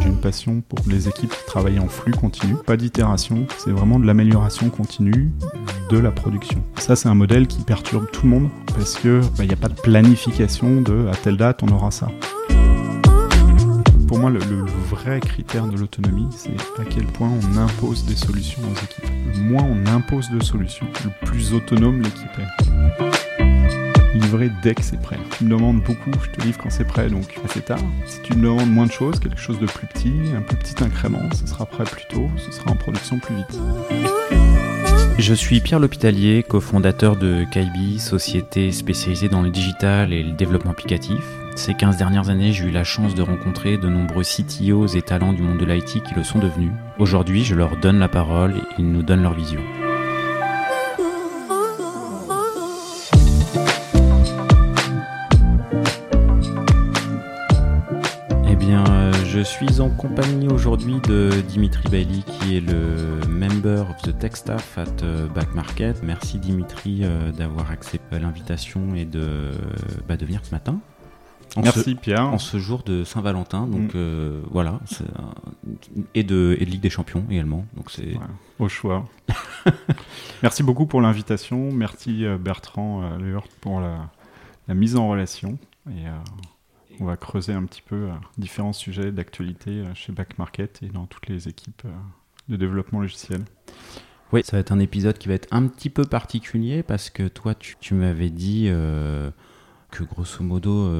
J'ai une passion pour les équipes qui travaillent en flux continu, pas d'itération, c'est vraiment de l'amélioration continue de la production. Ça, c'est un modèle qui perturbe tout le monde parce que bah, il n'y a pas de planification de à telle date on aura ça. Pour moi, le, vrai critère de l'autonomie, c'est à quel point on impose des solutions aux équipes. Le moins on impose de solutions, le plus autonome l'équipe est. Livrer dès que c'est prêt. Tu me demandes beaucoup, je te livre quand c'est prêt, donc assez tard. Si tu me demandes moins de choses, quelque chose de plus petit, un plus petit incrément, ce sera prêt plus tôt, ce sera en production plus vite. Je suis Pierre L'Hôpitalier, cofondateur de Kaibi, société spécialisée dans le digital et le développement applicatif. Ces 15 dernières années, j'ai eu la chance de rencontrer de nombreux CTOs et talents du monde de l'IT qui le sont devenus. Aujourd'hui, je leur donne la parole et ils nous donnent leur vision. Eh bien, euh, je suis en compagnie aujourd'hui de Dimitri Bailey, qui est le member of the tech staff at euh, Back Market. Merci Dimitri euh, d'avoir accepté l'invitation et de, bah, de venir ce matin. Merci ce- Pierre. en ce jour de Saint-Valentin, donc Mm. euh, voilà, un- et de, et de Ligue des Champions également. Donc c'est Ouais, au choix. Merci beaucoup pour l'invitation. Merci euh, Bertrand euh, Lehurt pour la, la mise en relation. Et euh, on va creuser un petit peu différents sujets d'actualité chez Back Market et dans toutes les équipes de développement logiciel. Oui, ça va être un épisode qui va être un petit peu particulier parce que toi, tu, tu m'avais dit que grosso modo,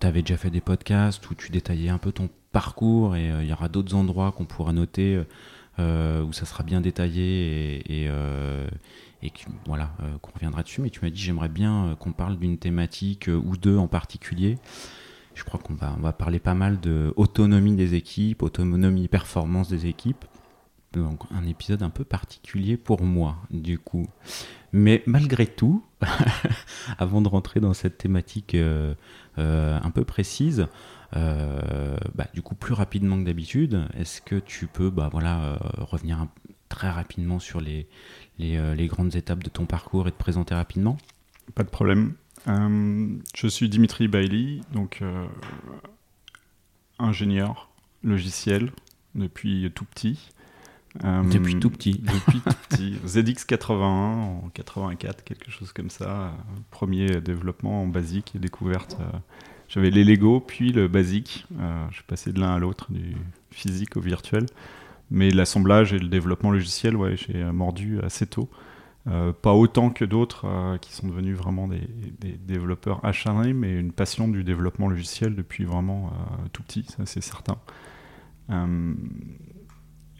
tu avais déjà fait des podcasts où tu détaillais un peu ton parcours et euh, il y aura d'autres endroits qu'on pourra noter euh, où ça sera bien détaillé et, euh, voilà, euh, qu'on reviendra dessus. Mais tu m'as dit, j'aimerais bien euh, qu'on parle d'une thématique euh, ou deux en particulier. Je crois qu'on va, va parler pas mal de des équipes, autonomie performance des équipes. Donc un épisode un peu particulier pour moi, du coup. Mais malgré tout, avant de rentrer dans cette thématique euh, euh, un peu précise, euh, bah, du coup plus rapidement que d'habitude, est-ce que tu peux bah, voilà, revenir très rapidement sur les, les, les grandes étapes de ton parcours et te présenter rapidement? Pas de problème. Je suis Dimitri Bailey, donc ingénieur logiciel depuis tout petit. Euh, Depuis tout petit. Depuis tout petit. ZX81 en 84, quelque chose comme ça. Premier développement en basique et découverte. euh, J'avais les Lego, puis le basique. Euh, je suis passé de l'un à l'autre, du physique au virtuel. Mais l'assemblage et le développement logiciel, ouais, j'ai mordu assez tôt. Euh, pas autant que d'autres euh, qui sont devenus vraiment des, des développeurs acharnés, mais une passion du développement logiciel depuis vraiment euh, tout petit, ça c'est certain.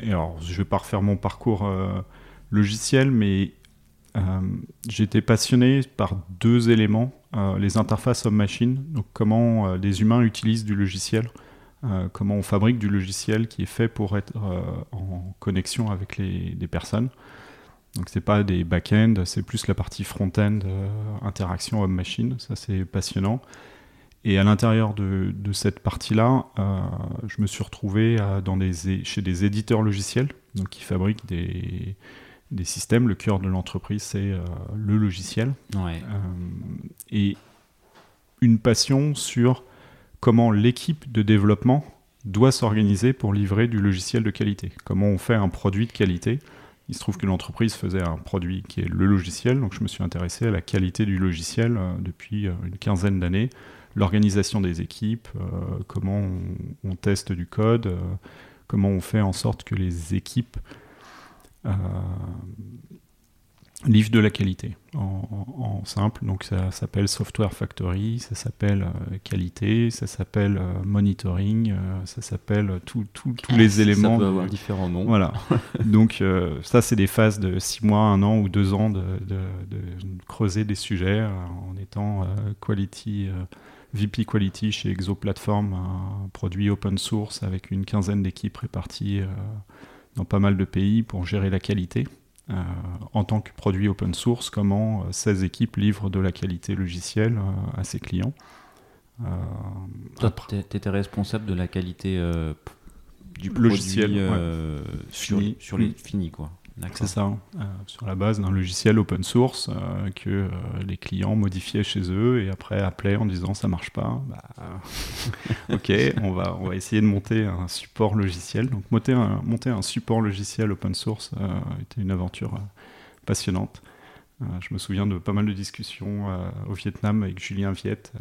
Et alors, je vais pas refaire mon parcours euh, logiciel, mais euh, été passionné par deux éléments euh, les interfaces homme-machine, donc comment les humains utilisent du logiciel, comment on fabrique du logiciel qui est fait pour être en connexion avec les, les personnes. Donc c'est pas des back-end, c'est plus la partie front-end, interaction homme-machine, ça c'est passionnant. Et à l'intérieur de, de cette partie-là, euh, je me suis retrouvé à- dans des, é- chez des éditeurs logiciels, donc qui fabriquent des, des systèmes. Le cœur de l'entreprise, c'est euh, le logiciel. Ouais. Euh, et une passion sur comment l'équipe de développement doit s'organiser pour livrer du logiciel de qualité. Comment on fait un produit de qualité. Il se trouve que l'entreprise faisait un produit qui est le logiciel, donc je me suis intéressé à la qualité du logiciel depuis une quinzaine d'années, l'organisation des équipes, euh, comment on, on teste du code, euh, comment on fait en sorte que les équipes euh, livre de la qualité en, en- en simple. Donc ça s'appelle Software Factory, ça s'appelle qualité, ça s'appelle monitoring, ça s'appelle tous les éléments. Ça peut avoir différents noms. Voilà. Donc ça, c'est des phases de 6 mois, 1 an ou 2 ans de, de- de creuser des sujets en étant quality, VP Quality chez Exo Platform, un produit open source avec une quinzaine d'équipes réparties euh, dans pas mal de pays pour gérer la qualité. Euh, en tant que produit open source, comment euh, ces équipes livrent de la qualité logicielle euh, à ses clients. Euh, Toi, t'é- t'étais responsable de la qualité euh, du Logiciel, produit euh, sur, Fini. sur les Mm. finis, quoi. C'est ça, euh, sur la base d'un logiciel open source euh, que euh, les clients modifiaient chez eux et après appelaient en disant ça marche pas. Bah, ok, on va, on va essayer de monter un support logiciel. Donc monter un, monter un support logiciel open source était une aventure passionnante. je me souviens de pas mal de discussions au Vietnam avec Julien Viette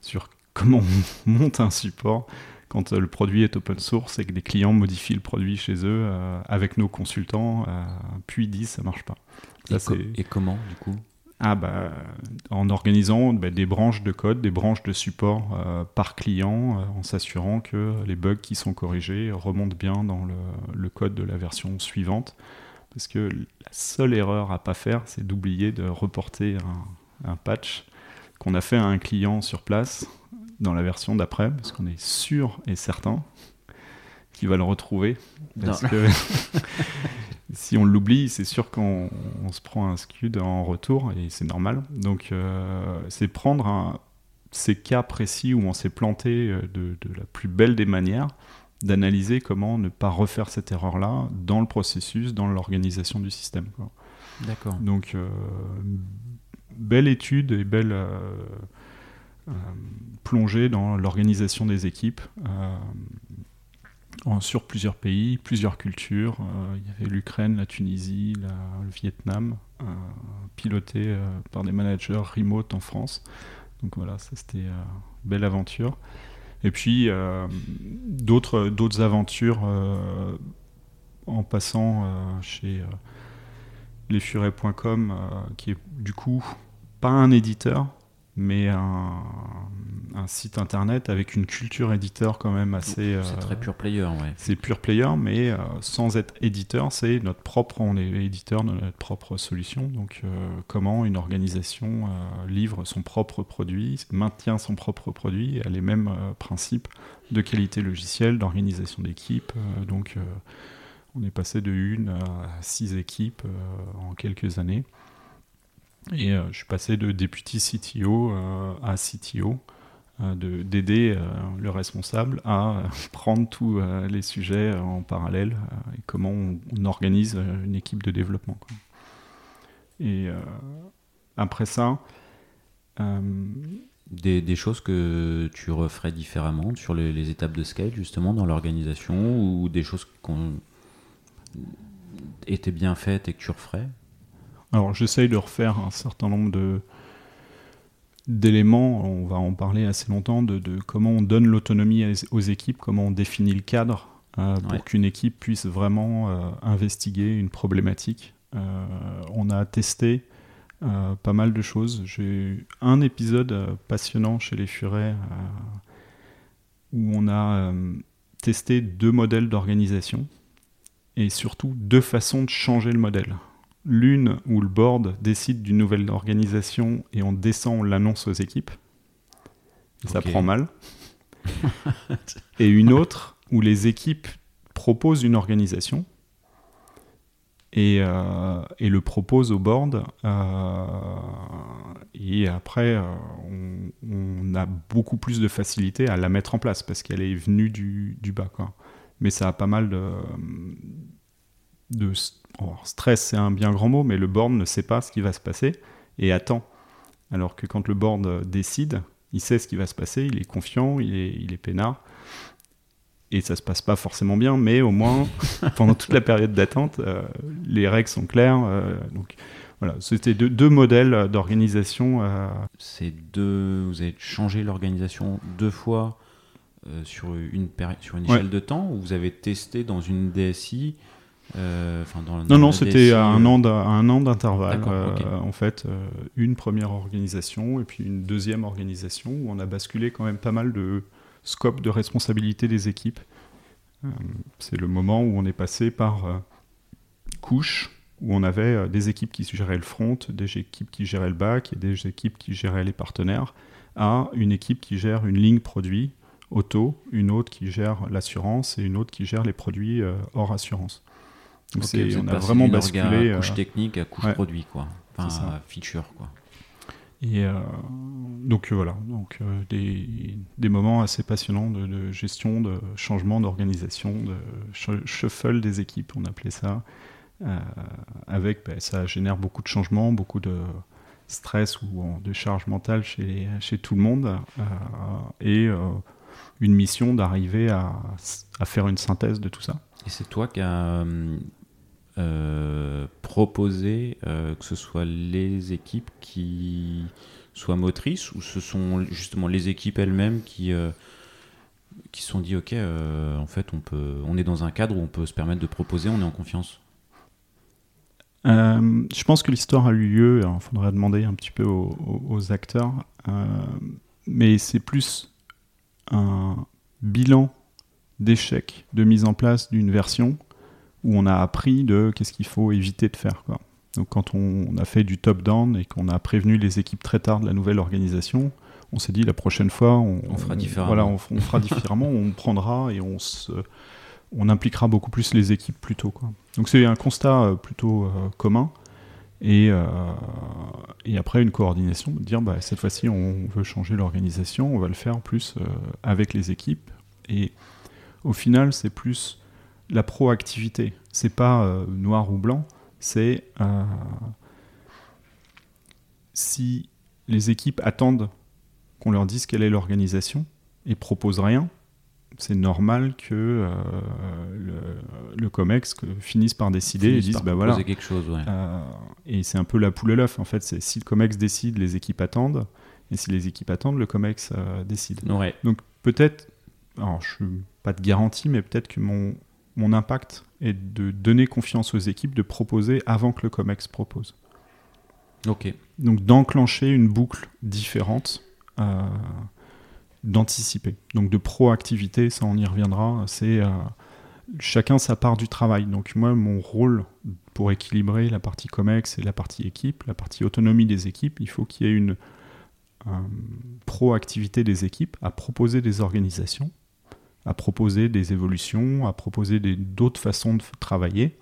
sur comment on monte un support quand euh, le produit est open source et que des clients modifient le produit chez eux euh, avec nos consultants, euh, puis disent ça marche pas. et, comment du coup? Ah bah, en organisant bah, des branches de code, des branches de support par client, en s'assurant que les bugs qui sont corrigés remontent bien dans le, code de la version suivante. Parce que la seule erreur à pas faire, c'est d'oublier de reporter un patch qu'on a fait à un client sur place dans la version d'après, parce qu'on est sûr et certain qu'il va le retrouver. Parce que si on l'oublie, c'est sûr qu'on se prend un scud en retour, et c'est normal. Donc euh, c'est prendre ces cas précis où on s'est planté euh, de, la plus belle des manières, d'analyser comment ne pas refaire cette erreur-là dans le processus, dans l'organisation du système. D'accord. Donc, euh, belle étude et belle euh, plongé dans l'organisation des équipes euh, sur plusieurs pays, plusieurs cultures. Euh, il y avait l'Ukraine, la Tunisie, le Vietnam, piloté par des managers remote en France. Donc voilà, ça c'était une belle aventure. Et puis d'autres aventures en passant chez lesfurets.com, qui est du coup pas un éditeur, mais un, site internet avec une culture éditeur quand même assez. C'est très pure player, ouais. C'est pure player, mais euh, sans être éditeur, c'est notre propre. On est éditeur de notre propre solution. Donc, euh, comment une organisation euh, livre son propre produit, maintient son propre produit à les mêmes principes de qualité logicielle, d'organisation d'équipe. donc, on est passé de une à six équipes en quelques années. Et euh, je suis passé de député CTO euh, à CTO, euh, d'aider le responsable à prendre tous les sujets en parallèle et comment on, organise une équipe de développement. Et après ça, des, choses que tu referais différemment sur les, les étapes de scale, justement, dans l'organisation, ou des choses qui été bien faites et que tu referais? Alors j'essaye de refaire un certain nombre de d'éléments, on va en parler assez longtemps, de, comment on donne l'autonomie aux équipes, comment on définit le cadre euh, pour qu'une équipe puisse vraiment euh, investiguer une problématique. Euh, on a testé pas mal de choses. J'ai eu un épisode passionnant chez les Furets où on a testé deux modèles d'organisation et surtout deux façons de changer le modèle. L'une où le board décide d'une nouvelle organisation et on descend, on l'annonce aux équipes. Ça prend mal. et une autre où les équipes proposent une organisation et, euh, le proposent au board. Euh, et après, euh, on, a beaucoup plus de facilité à la mettre en place parce qu'elle est venue du, bas. Mais ça a pas mal de, de stress, c'est un bien grand mot, mais le board ne sait pas ce qui va se passer et attend. Alors que quand le board décide, il sait ce qui va se passer, il est confiant, il est, il est peinard. Et ça se passe pas forcément bien, mais au moins, pendant toute la période d'attente, euh, les règles sont claires. Euh, donc voilà, c'était deux, modèles d'organisation. Euh. Deux, vous avez changé l'organisation deux fois sur une, sur une échelle de temps, ou vous avez testé dans une DSI euh, non, non, c'était à un an d'intervalle. Euh, en fait, euh, une première organisation et puis une deuxième organisation où on a basculé quand même pas mal de scope de responsabilité des équipes. C'est le moment où on est passé par couche, où on avait des équipes qui géraient le front, des équipes qui géraient le back et des équipes qui géraient les partenaires, à une équipe qui gère une ligne produit auto, une autre qui gère l'assurance et une autre qui gère les produits hors assurance on a vraiment basculé. couche euh, technique à couche produit, quoi. Enfin, feature, quoi. Et euh, donc euh, voilà, donc des, des, moments assez passionnants de, gestion, de changement d'organisation, de shuffle des équipes, on appelait ça. avec, ben, ça génère beaucoup de changements, beaucoup de stress ou de charge mentale chez, chez tout le monde, et une mission d'arriver à, à, faire une synthèse de tout ça. Et c'est toi qui as proposé que ce soit les équipes qui soient motrices ou ce sont justement les équipes elles-mêmes qui qui se sont dit ok euh, en fait on peut on est dans un cadre où on peut se permettre de proposer on est en confiance. Euh, je pense que l'histoire a eu lieu il faudrait demander un petit peu aux, acteurs euh, mais c'est plus un bilan d'échec de mise en place d'une version où on a appris de qu'est-ce qu'il faut éviter de faire quoi. donc quand on a fait du top down et qu'on a prévenu les équipes très tard de la nouvelle organisation on s'est dit la prochaine fois, on, fera différemment. Voilà, on, fera différemment, on prendra et on se, on impliquera beaucoup plus les équipes plus tôt. Quoi. Donc c'est un constat euh, plutôt euh, commun. Et, euh, et, après une coordination, de dire bah, cette fois-ci on veut changer l'organisation, on va le faire plus avec les équipes. Et au final, c'est plus la proactivité. C'est pas noir ou blanc, c'est si les équipes attendent qu'on leur dise quelle est l'organisation et propose rien, c'est normal que euh, le, COMEX finisse par décider et dise bah voilà. quelque chose. Euh, et c'est un peu la poule et l'œuf en fait. C'est si le COMEX décide, les équipes attendent, et si les équipes attendent, le COMEX euh, décide. Donc peut-être, alors je suis pas de garantie, mais peut-être que mon mon impact est de donner confiance aux équipes, de proposer avant que le COMEX propose. Ok. Donc d'enclencher une boucle différente d'anticiper. Donc de proactivité, ça on y reviendra, c'est euh, chacun sa part du travail. Donc moi, mon rôle pour équilibrer la partie COMEX et la partie équipe, la partie autonomie des équipes, il faut qu'il y ait une proactivité des équipes à proposer des organisations, à proposer des évolutions, à proposer d'autres façons de travailler,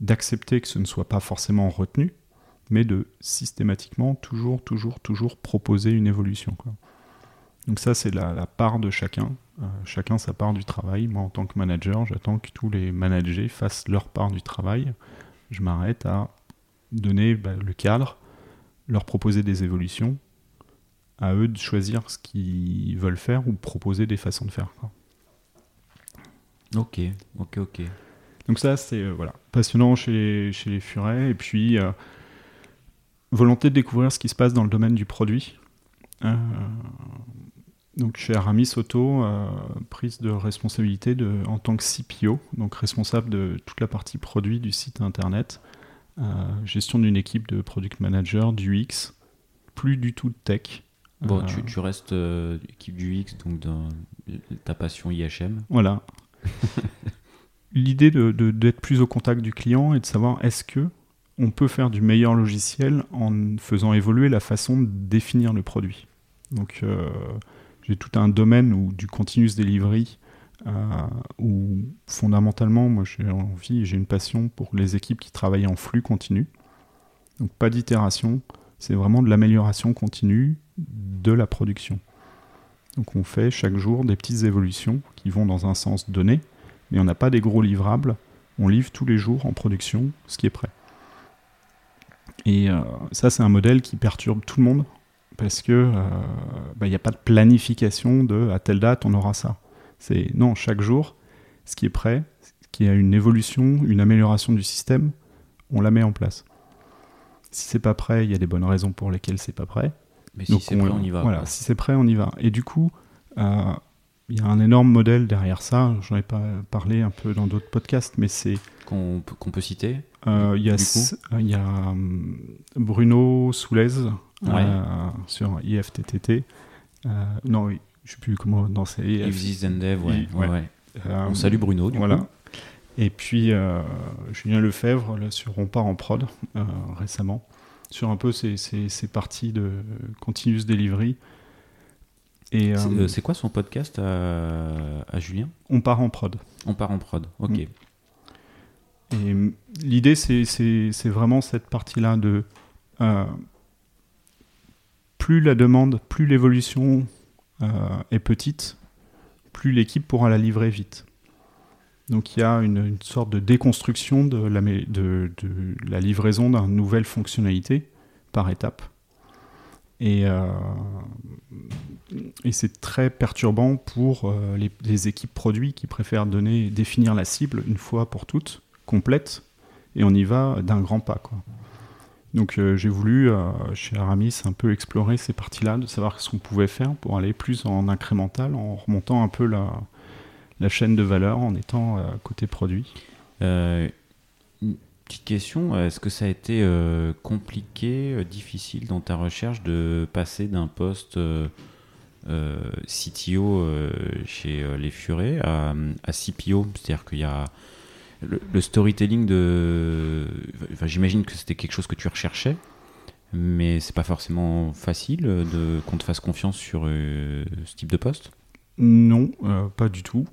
d'accepter que ce ne soit pas forcément retenu, mais de systématiquement toujours, toujours, toujours proposer une évolution. Donc ça, c'est la, part de chacun. Euh, chacun sa part du travail. Moi, en tant que manager, j'attends que tous les managers fassent leur part du travail. Je m'arrête à donner bah, le cadre, leur proposer des évolutions, à eux de choisir ce qu'ils veulent faire ou proposer des façons de faire. Ok, ok, ok. Donc ça, c'est euh, voilà, passionnant chez les, chez les furets. Et puis, euh, volonté de découvrir ce qui se passe dans le domaine du produit. Euh, donc chez Aramis Auto, prise de responsabilité de, en tant que CPO, donc responsable de toute la partie produit du site internet, gestion d'une équipe de product manager, du X, plus du tout de tech. Bon, tu, tu, restes équipe du X, donc dans ta passion IHM. Voilà. L'idée d'être de, plus au contact du client et de savoir est-ce que on peut faire du meilleur logiciel en faisant évoluer la façon de définir le produit? Donc euh, j'ai tout un domaine où du continuous delivery euh, où fondamentalement moi j'ai envie, j'ai une passion pour les équipes qui travaillent en flux continu. Donc pas d'itération, c'est vraiment de l'amélioration continue de la production. Donc on fait chaque jour des petites évolutions qui vont dans un sens donné, mais on n'a pas des gros livrables, on livre tous les jours en production ce qui est prêt. Et euh, ça, c'est un modèle qui perturbe tout le monde parce que il euh, n'y a pas de planification de à telle date on aura ça. C'est non, chaque jour, ce qui est prêt, ce qui a une évolution, une amélioration du système, on la met en place. Si c'est pas prêt, il y a des bonnes raisons pour lesquelles c'est pas prêt. Mais si c'est prêt, on y va. Voilà, si c'est prêt, on y va. Et du coup, euh, il y a un énorme modèle derrière ça. J'en ai pas parlé un peu dans d'autres podcasts, mais c'est qu'on peut citer. Euh, il y a, y a hum, Bruno Soulez euh, sur IFTTT. Non, je ne sais plus comment dans ces. If ouais. ouais. On salue Bruno. Du voilà. Et puis Julien Lefebvre là, sur On part en prod récemment sur un peu ces, ces, ces parties de continuous delivery. C'est quoi son podcast à, Julien? On part en prod. On part en prod, ok. Mm. Et l'idée, c'est vraiment cette partie-là de euh, plus la demande, plus l'évolution euh, est petite, plus l'équipe pourra la livrer vite. Donc il y a une, sorte de déconstruction de la, livraison d'une nouvelle fonctionnalité par étape. Et, euh, et c'est très perturbant pour euh, les, équipes produits qui préfèrent donner, définir la cible une fois pour toutes, complète, et on y va d'un grand pas. Donc euh, j'ai voulu, chez Aramis, un peu explorer ces parties-là, de savoir ce qu'on pouvait faire pour aller plus en incrémental, en remontant un peu la, la chaîne de valeur en étant côté produit? Petite question, est-ce que ça a été euh, compliqué, euh, difficile dans ta recherche de passer d'un poste euh, CTO chez Les Furets à, CPO C'est-à-dire qu'il y a le, storytelling de. Enfin, J'imagine que c'était quelque chose que tu recherchais, mais c'est pas forcément facile qu'on te fasse confiance sur ce type de poste? Non, pas du tout.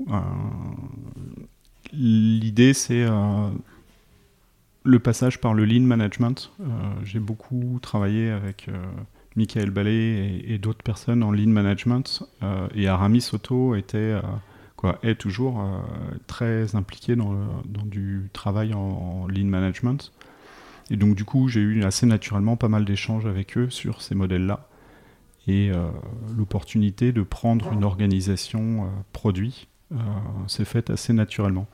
L'idée, c'est le passage par le lean management. Euh, j'ai beaucoup travaillé avec euh, Michael Ballet et, d'autres personnes en lean management. Euh, et Aramis Auto était, quoi, est toujours très impliqué dans, du travail en, lean management. Et donc, du coup, j'ai eu assez naturellement pas mal d'échanges avec eux sur ces modèles-là. Et l'opportunité de prendre une organisation produit s'est faite assez naturellement.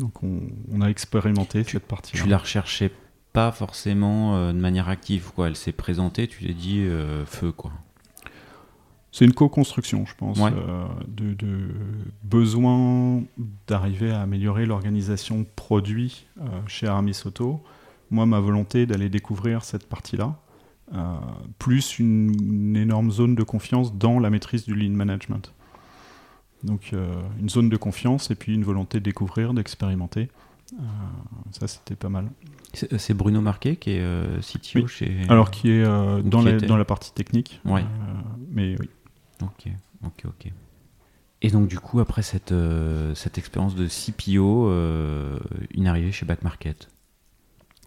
Donc on, a expérimenté cette partie. Tu la recherchais pas forcément euh, de manière active, quoi. Elle s'est présentée, tu t'es dit euh, feu, quoi. C'est une co-construction, je pense, euh, de, besoin d'arriver à améliorer l'organisation produit chez Aramis Auto. Moi, ma volonté d'aller découvrir cette partie-là, plus une, énorme zone de confiance dans la maîtrise du lean management. Donc euh, une zone de confiance et puis une volonté de découvrir, d'expérimenter. Euh, ça, c'était pas mal. C'est Bruno Marquet qui est euh, CTO chez. Alors, qui est dans, la, dans la partie technique. Ouais. mais oui. Ok, ok, ok. Et donc, du coup, après cette, cette expérience de CPO, une arrivée chez Back Market.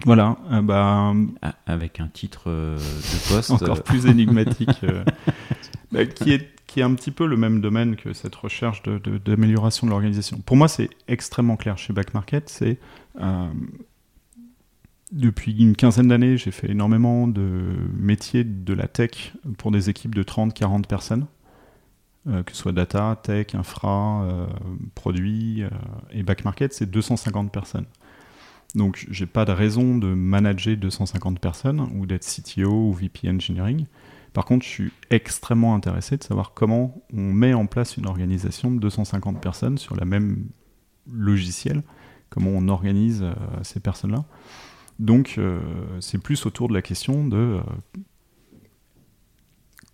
Voilà, bah, ah, avec un titre de poste encore plus énigmatique, bah, qui est qui est un petit peu le même domaine que cette recherche d'amélioration de, l'organisation. Pour moi, c'est extrêmement clair chez Back Market. C'est euh, depuis une quinzaine d'années, j'ai fait énormément de métiers de la tech pour des équipes de 30-40 personnes, euh, que ce soit data, tech, infra, euh, produits. et Back Market, c'est 250 personnes. Donc, j'ai pas de raison de manager 250 personnes ou d'être CTO ou VP Engineering. Par contre, je suis extrêmement intéressé de savoir comment on met en place une organisation de 250 personnes sur la même logiciel, comment on organise euh, ces personnes-là. Donc, euh, c'est plus autour de la question de euh,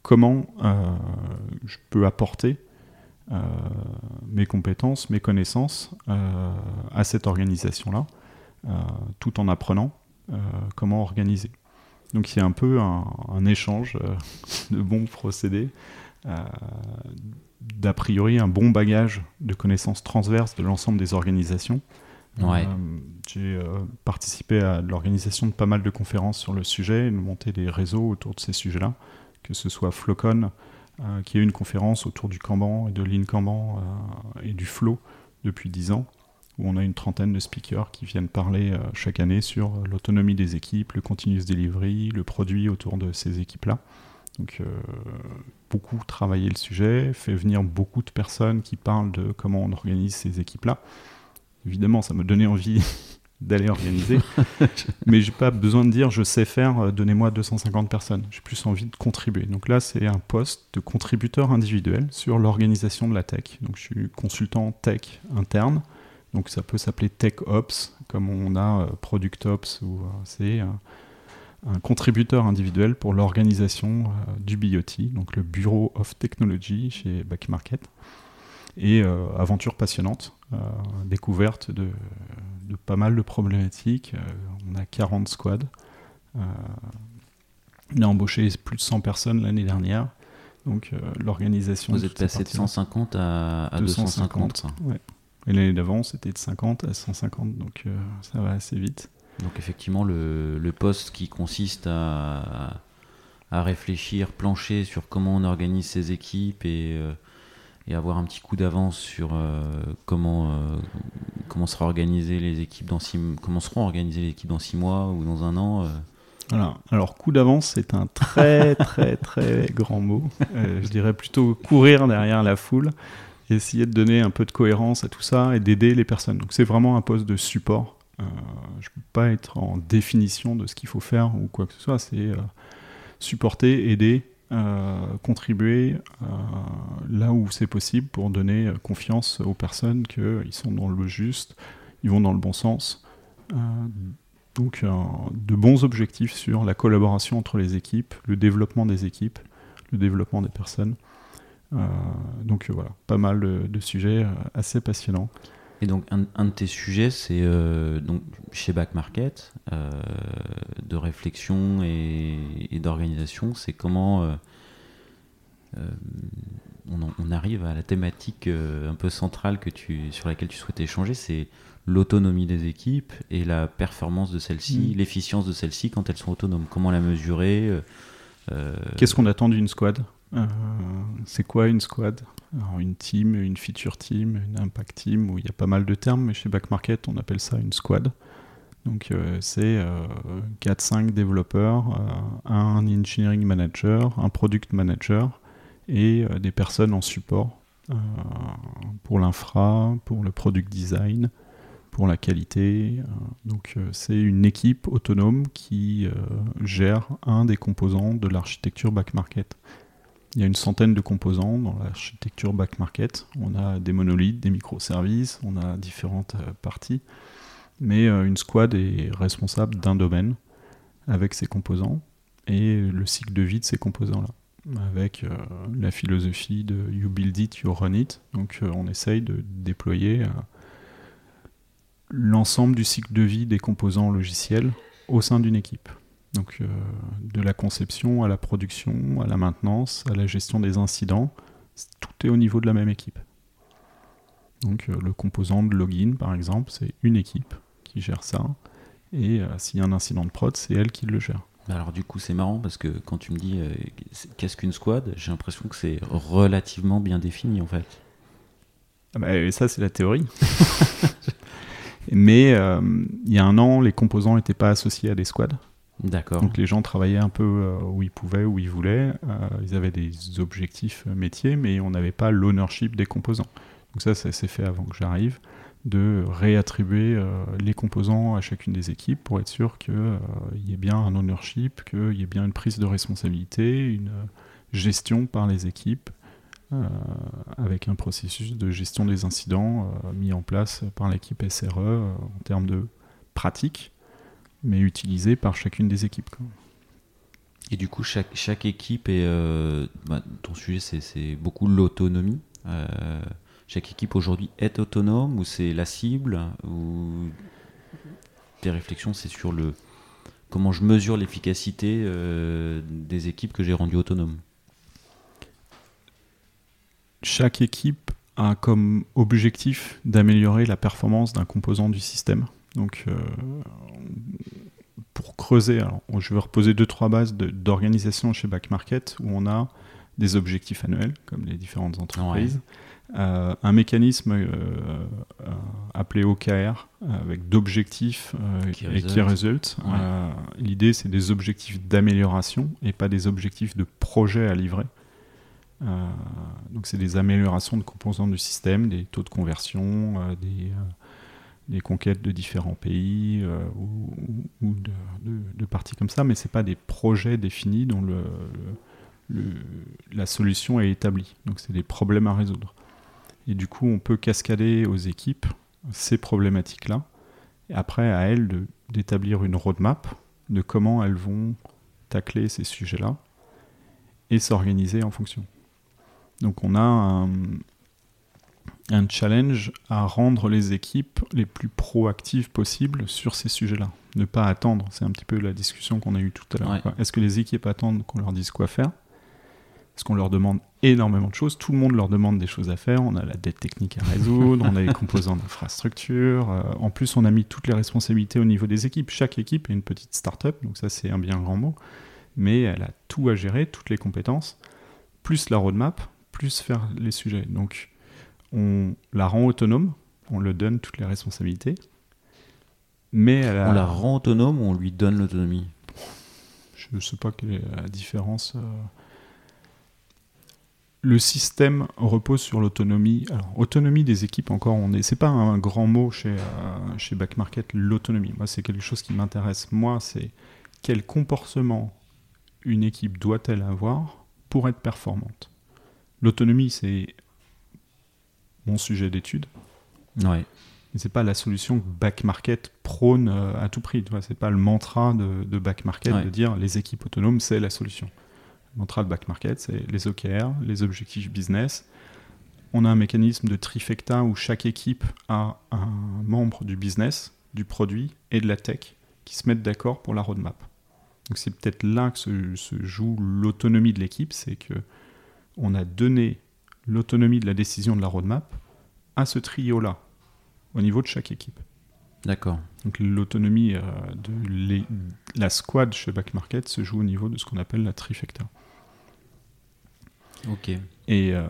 comment je peux apporter mes compétences, mes connaissances à cette organisation-là, tout en apprenant comment organiser. Donc il y a un peu un, échange euh, de bons procédés, euh, d'a priori un bon bagage de connaissances transverses de l'ensemble des organisations. Euh, j'ai participé à l'organisation de pas mal de conférences sur le sujet et de monter des réseaux autour de ces sujets-là, que ce soit Flocon, qui est une conférence autour du Kanban et de l'InKanban et du Flow depuis 10 ans, où on a une trentaine de speakers qui viennent parler euh, chaque année sur euh, l'autonomie des équipes, le continuous delivery, le produit autour de ces équipes-là. Donc euh, beaucoup travailler le sujet, fait venir beaucoup de personnes qui parlent de comment on organise ces équipes-là. Évidemment, ça me donnait envie d'aller organiser, mais j'ai pas besoin de dire je sais faire, donnez-moi 250 personnes. J'ai plus envie de contribuer. Donc là, c'est un poste de contributeur individuel sur l'organisation de la tech. Donc je suis consultant tech interne donc ça peut s'appeler Tech Ops, comme on a euh, Product Ops, ou euh, c'est un, contributeur individuel pour l'organisation euh, du BOT, donc le Bureau of Technology chez Back Market. Et aventure passionnante, découverte de, pas mal de problématiques. on a 40 squads. on a embauché plus de 100 personnes l'année dernière. Donc l'organisation. Vous êtes passé de 150 à, 250. Ouais. Et l'année d'avant, c'était de 50 à 150, donc euh, ça va assez vite. Donc effectivement, le, le poste qui consiste à, à, réfléchir, plancher sur comment on organise ses équipes et, euh, et avoir un petit coup d'avance sur comment, comment, sera les équipes dans six, comment seront organisées les équipes dans six mois ou dans un an voilà. Alors, coup d'avance, c'est un très, très, très grand mot. je dirais plutôt courir derrière la foule essayer de donner un peu de cohérence à tout ça et d'aider les personnes. Donc, c'est vraiment un poste de support. je ne peux pas être en définition de ce qu'il faut faire ou quoi que ce soit. C'est supporter, aider, euh, contribuer euh, là où c'est possible pour donner euh, confiance aux personnes qu'ils sont dans le juste, ils vont dans le bon sens. donc de bons objectifs sur la collaboration entre les équipes, le développement des équipes, le développement des personnes. Donc voilà, pas mal de sujets assez passionnants. Et donc, un, de tes sujets, c'est euh, donc chez Back Market, euh, de réflexion et, d'organisation, c'est comment euh, on, arrive à la thématique un peu centrale que tu, sur laquelle tu souhaitais échanger, c'est l'autonomie des équipes et la performance de celles-ci, mm. l'efficience de celles-ci quand elles sont autonomes. Comment la mesurer Qu'est-ce qu'on attend d'une squad? C'est quoi une squad? Une team, une feature team, une impact team, où il y a pas mal de termes, mais chez Backmarket, on appelle ça une squad. Donc euh, c'est 4-5 euh, développeurs, euh, un engineering manager, un product manager et des personnes en support pour l'infra, pour le product design, pour la qualité. donc c'est une équipe autonome qui gère un des composants de l'architecture Backmarket. Il y a une centaine de composants dans l'architecture back market. On a des monolithes, des microservices, on a différentes euh, parties. Mais euh, une squad est responsable d'un domaine avec ses composants et le cycle de vie de ces composants-là. Avec euh, la philosophie de you build it, you run it. Donc on essaye de déployer l'ensemble du cycle de vie des composants logiciels au sein d'une équipe. Donc euh, de la conception à la production, à la maintenance, à la gestion des incidents, tout est au niveau de la même équipe. Donc euh, le composant de login par exemple, c'est une équipe qui gère ça. Et euh, s'il y a un incident de prod, c'est elle qui le gère. Alors du coup c'est marrant parce que quand tu me dis qu'est-ce qu'une squad, j'ai l'impression que c'est relativement bien défini en fait. Ah bah, ça c'est la théorie. Mais il y a un an, les composants n'étaient pas associés à des squads. Donc les gens travaillaient un peu euh, où ils pouvaient, où ils voulaient. Euh, ils avaient des objectifs métiers, mais on n'avait pas l'ownership des composants. Donc ça, ça s'est fait avant que j'arrive, de réattribuer euh, les composants à chacune des équipes pour être sûr qu'il y ait bien un ownership, qu'il y ait bien une prise de responsabilité, une gestion par les équipes, avec un processus de gestion des incidents mis en place par l'équipe SRE en termes de pratique mais utilisé par chacune des équipes. Et du coup, chaque, chaque équipe est. Euh, bah, ton sujet, c'est beaucoup l'autonomie. Euh, chaque équipe aujourd'hui est autonome ou c'est la cible ou tes réflexions, c'est sur le comment je mesure l'efficacité euh, des équipes que j'ai rendues autonomes? Chaque équipe a comme objectif d'améliorer la performance d'un composant du système. Donc, euh, pour creuser, je vais reposer deux trois bases d'organisation chez Back Market où on a des objectifs annuels, comme les différentes entreprises. Euh, un mécanisme euh, appelé OKR avec d'objectifs qui, qui résultent. L'idée, c'est des objectifs d'amélioration et pas des objectifs de projet à livrer. donc, c'est des améliorations de composants du système, des taux de conversion, des, des conquêtes de différents pays euh, ou, de, parties comme ça, mais ce pas des projets définis dont le, la solution est établie. Donc c'est des problèmes à résoudre. Et du coup, on peut cascader aux équipes ces problématiques-là, après à elles d'établir une roadmap de comment elles vont tacler ces sujets-là et s'organiser en fonction. Donc on a un, un challenge à rendre les équipes les plus proactives possibles sur ces sujets-là. Ne pas attendre, c'est un petit peu la discussion qu'on a eue tout à l'heure. Est-ce que les équipes attendent qu'on leur dise quoi faire? Est-ce qu'on leur demande énormément de choses? Tout le monde leur demande des choses à faire. On a la dette technique à résoudre, on a les composants d'infrastructure. Euh, en plus, on a mis toutes les responsabilités au niveau des équipes. Chaque équipe est une petite start-up, donc ça c'est un bien grand mot. Mais elle a tout à gérer, toutes les compétences, plus la roadmap, plus faire les sujets. Donc, on la rend autonome, on le donne toutes les responsabilités. Mais elle a- On la rend autonome ou on lui donne l'autonomie Je ne sais pas quelle est la différence. euh. Le système repose sur l'autonomie. Alors, autonomie des équipes, encore, on est. C'est pas un grand mot chez, euh, chez Back Market, l'autonomie. Moi, c'est quelque chose qui m'intéresse. Moi, c'est quel comportement une équipe doit-elle avoir pour être performante? L'autonomie, c'est mon sujet d'étude. Ouais. Mais c'est pas la solution que back market prône euh, à tout prix. C'est pas le mantra de, de back market Ouais. de dire les équipes autonomes c'est la solution. Le mantra de back market c'est les OKR, les objectifs business. On a un mécanisme de trifecta où chaque équipe a un membre du business, du produit et de la tech qui se mettent d'accord pour la roadmap. Donc c'est peut-être là que se, se joue l'autonomie de l'équipe, c'est que on a donné l'autonomie de la décision de la roadmap à ce trio-là au niveau de chaque équipe. D'accord. Donc l'autonomie euh, de les- la squad chez Back Market se joue au niveau de ce qu'on appelle la trifecta. Ok. Et euh,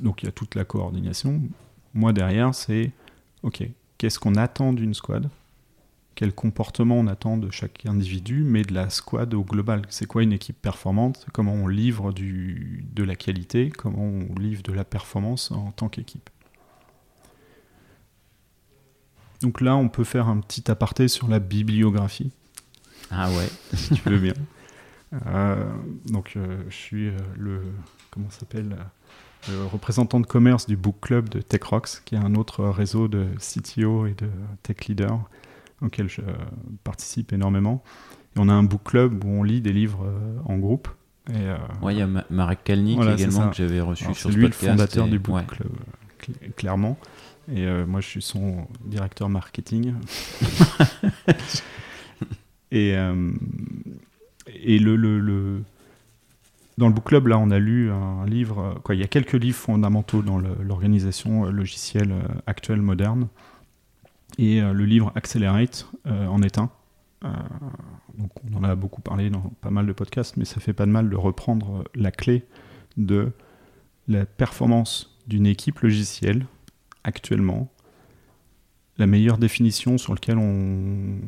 donc il y a toute la coordination. Moi derrière, c'est ok, qu'est-ce qu'on attend d'une squad? Quel comportement on attend de chaque individu, mais de la squad au global C'est quoi une équipe performante? Comment on livre du, de la qualité? Comment on livre de la performance en tant qu'équipe? Donc là, on peut faire un petit aparté sur la bibliographie. Ah ouais. si tu veux bien. Euh, donc, euh, je suis euh, le comment s'appelle le représentant de commerce du Book Club de TechRox, qui est un autre réseau de CTO et de tech leaders auquel je participe énormément. Et on a un book club où on lit des livres euh, en groupe. Et, euh, Ouais, il y a Ma- Marek Kalnick Voilà, c'est également que j'avais reçu alors, sur c'est ce lui le podcast. fondateur et- du Book ouais. Club, cl- clairement. Et euh, moi, je suis son directeur marketing. et euh, et le, le, le- dans le book club, là, on a lu un livre. Quoi, il y a quelques livres fondamentaux dans le- l'organisation logicielle actuelle moderne. Et euh, le livre Accelerate euh, en est un. Euh, donc on en a beaucoup parlé dans pas mal de podcasts, mais ça fait pas de mal de reprendre la clé de la performance d'une équipe logicielle actuellement, la meilleure définition sur laquelle on,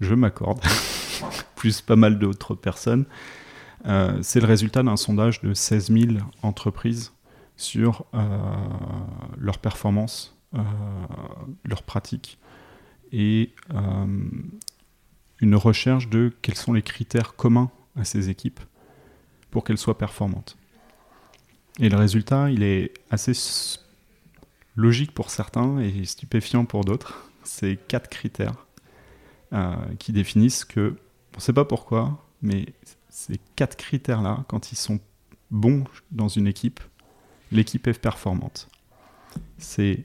je m'accorde, plus pas mal d'autres personnes, c'est le résultat d'un sondage de 16 000 entreprises sur leur performance, leur pratique et euh, une recherche de quels sont les critères communs à ces équipes pour qu'elles soient performantes. Et le résultat, il est assez logique pour certains et stupéfiant pour d'autres. C'est quatre critères euh, qui définissent que, on ne sait pas pourquoi, mais ces quatre critères-là, quand ils sont bons dans une équipe, l'équipe est performante. C'est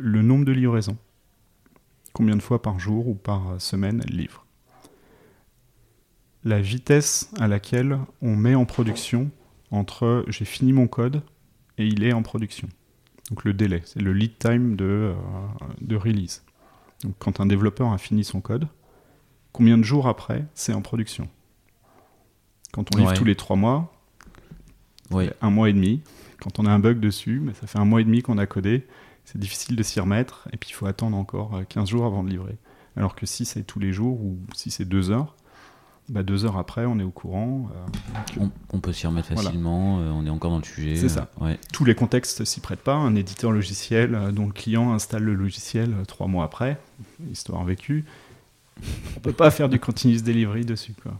le nombre de livraisons. Combien de fois par jour ou par semaine elle livre. La vitesse à laquelle on met en production entre j'ai fini mon code et il est en production. Donc le délai, c'est le lead time de, euh, de release. Donc quand un développeur a fini son code, combien de jours après c'est en production? Quand on livre Ouais. tous les trois mois, un mois et demi. Quand on a un bug dessus, mais ça fait un mois et demi qu'on a codé. C'est difficile de s'y remettre. Et puis il faut attendre encore euh, 15 jours avant de livrer. Alors que si c'est tous les jours ou si c'est deux heures, bah deux heures après, on est au courant. euh, On, on peut s'y remettre Voilà. facilement, euh, on est encore dans le sujet. C'est ça. euh, ouais. tous les contextes s'y prêtent pas. Un éditeur logiciel euh, dont le client installe le logiciel euh, trois mois après, histoire vécue, on peut pas faire du continuous delivery dessus. Quoi.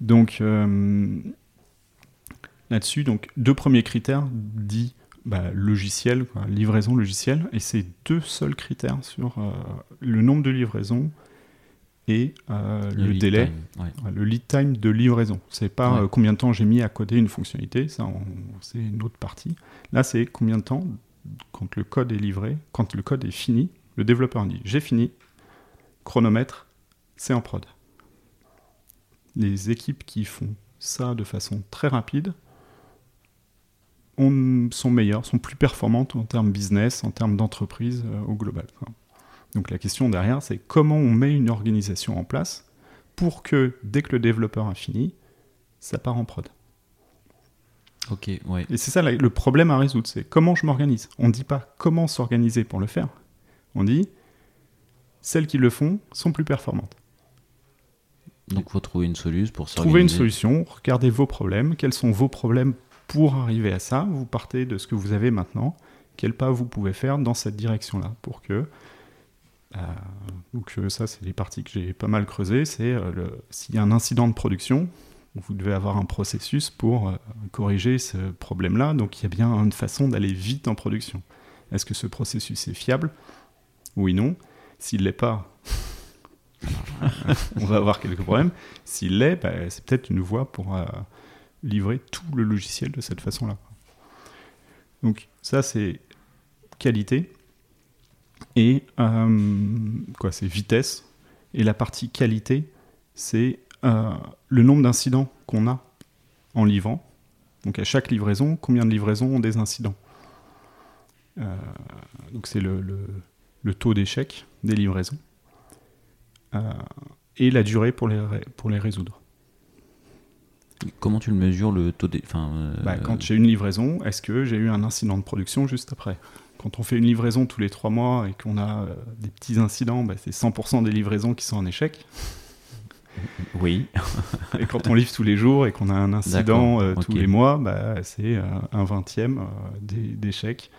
Donc euh, là-dessus, donc deux premiers critères dit bah, logiciel, quoi, livraison logicielle, et c'est deux seuls critères sur euh, le nombre de livraisons et euh, le, délai. time, ouais. Ouais, Le lead time de livraison. C'est pas Ouais. euh, combien de temps j'ai mis à coder une fonctionnalité, ça c'est une autre partie. Là, c'est combien de temps quand le code est livré, quand le code est fini, le développeur dit j'ai fini, chronomètre, c'est en prod. Les équipes qui font ça de façon très rapide ont- sont meilleures, sont plus performantes en termes business, en termes d'entreprise euh, au global. quoi. Donc la question derrière, c'est comment on met une organisation en place pour que dès que le développeur a fini, ça part en prod. Ok, ouais. Et c'est ça le problème à résoudre, c'est comment je m'organise. On ne dit pas comment s'organiser pour le faire. On dit celles qui le font sont plus performantes. Donc, faut trouver une solution pour s'organiser. Trouvez une solution, regardez vos problèmes, quels sont vos problèmes pour arriver à ça. Vous partez de ce que vous avez maintenant, quels pas vous pouvez faire dans cette direction-là pour que. donc, euh, ça, c'est les parties que j'ai pas mal creusées. C'est euh, s'il y a un incident de production, vous devez avoir un processus pour euh, corriger ce problème-là. Donc, il y a bien une façon d'aller vite en production. Est-ce que ce processus est fiable? Oui, non. S'il l'est pas, on va avoir quelques problèmes. S'il l'est, bah, c'est peut-être une voie pour livrer tout le logiciel de cette façon-là. Donc ça, c'est qualité. Et euh, quoi, c'est vitesse. Et la partie qualité, c'est euh, le nombre d'incidents qu'on a en livrant. Donc à chaque livraison, combien de livraisons ont des incidents? Euh, Donc c'est le, le- le taux d'échec des livraisons. Et la durée pour les, pour les résoudre. Comment tu le mesures le taux des. Enfin, euh, Bah, quand j'ai une livraison, est-ce que j'ai eu un incident de production juste après? Quand on fait une livraison tous les trois mois et qu'on a euh, des petits incidents, bah, c'est 100% des livraisons qui sont en échec. Oui. Et quand on livre tous les jours et qu'on a un incident euh, tous les mois, bah, c'est un vingtième d'échecs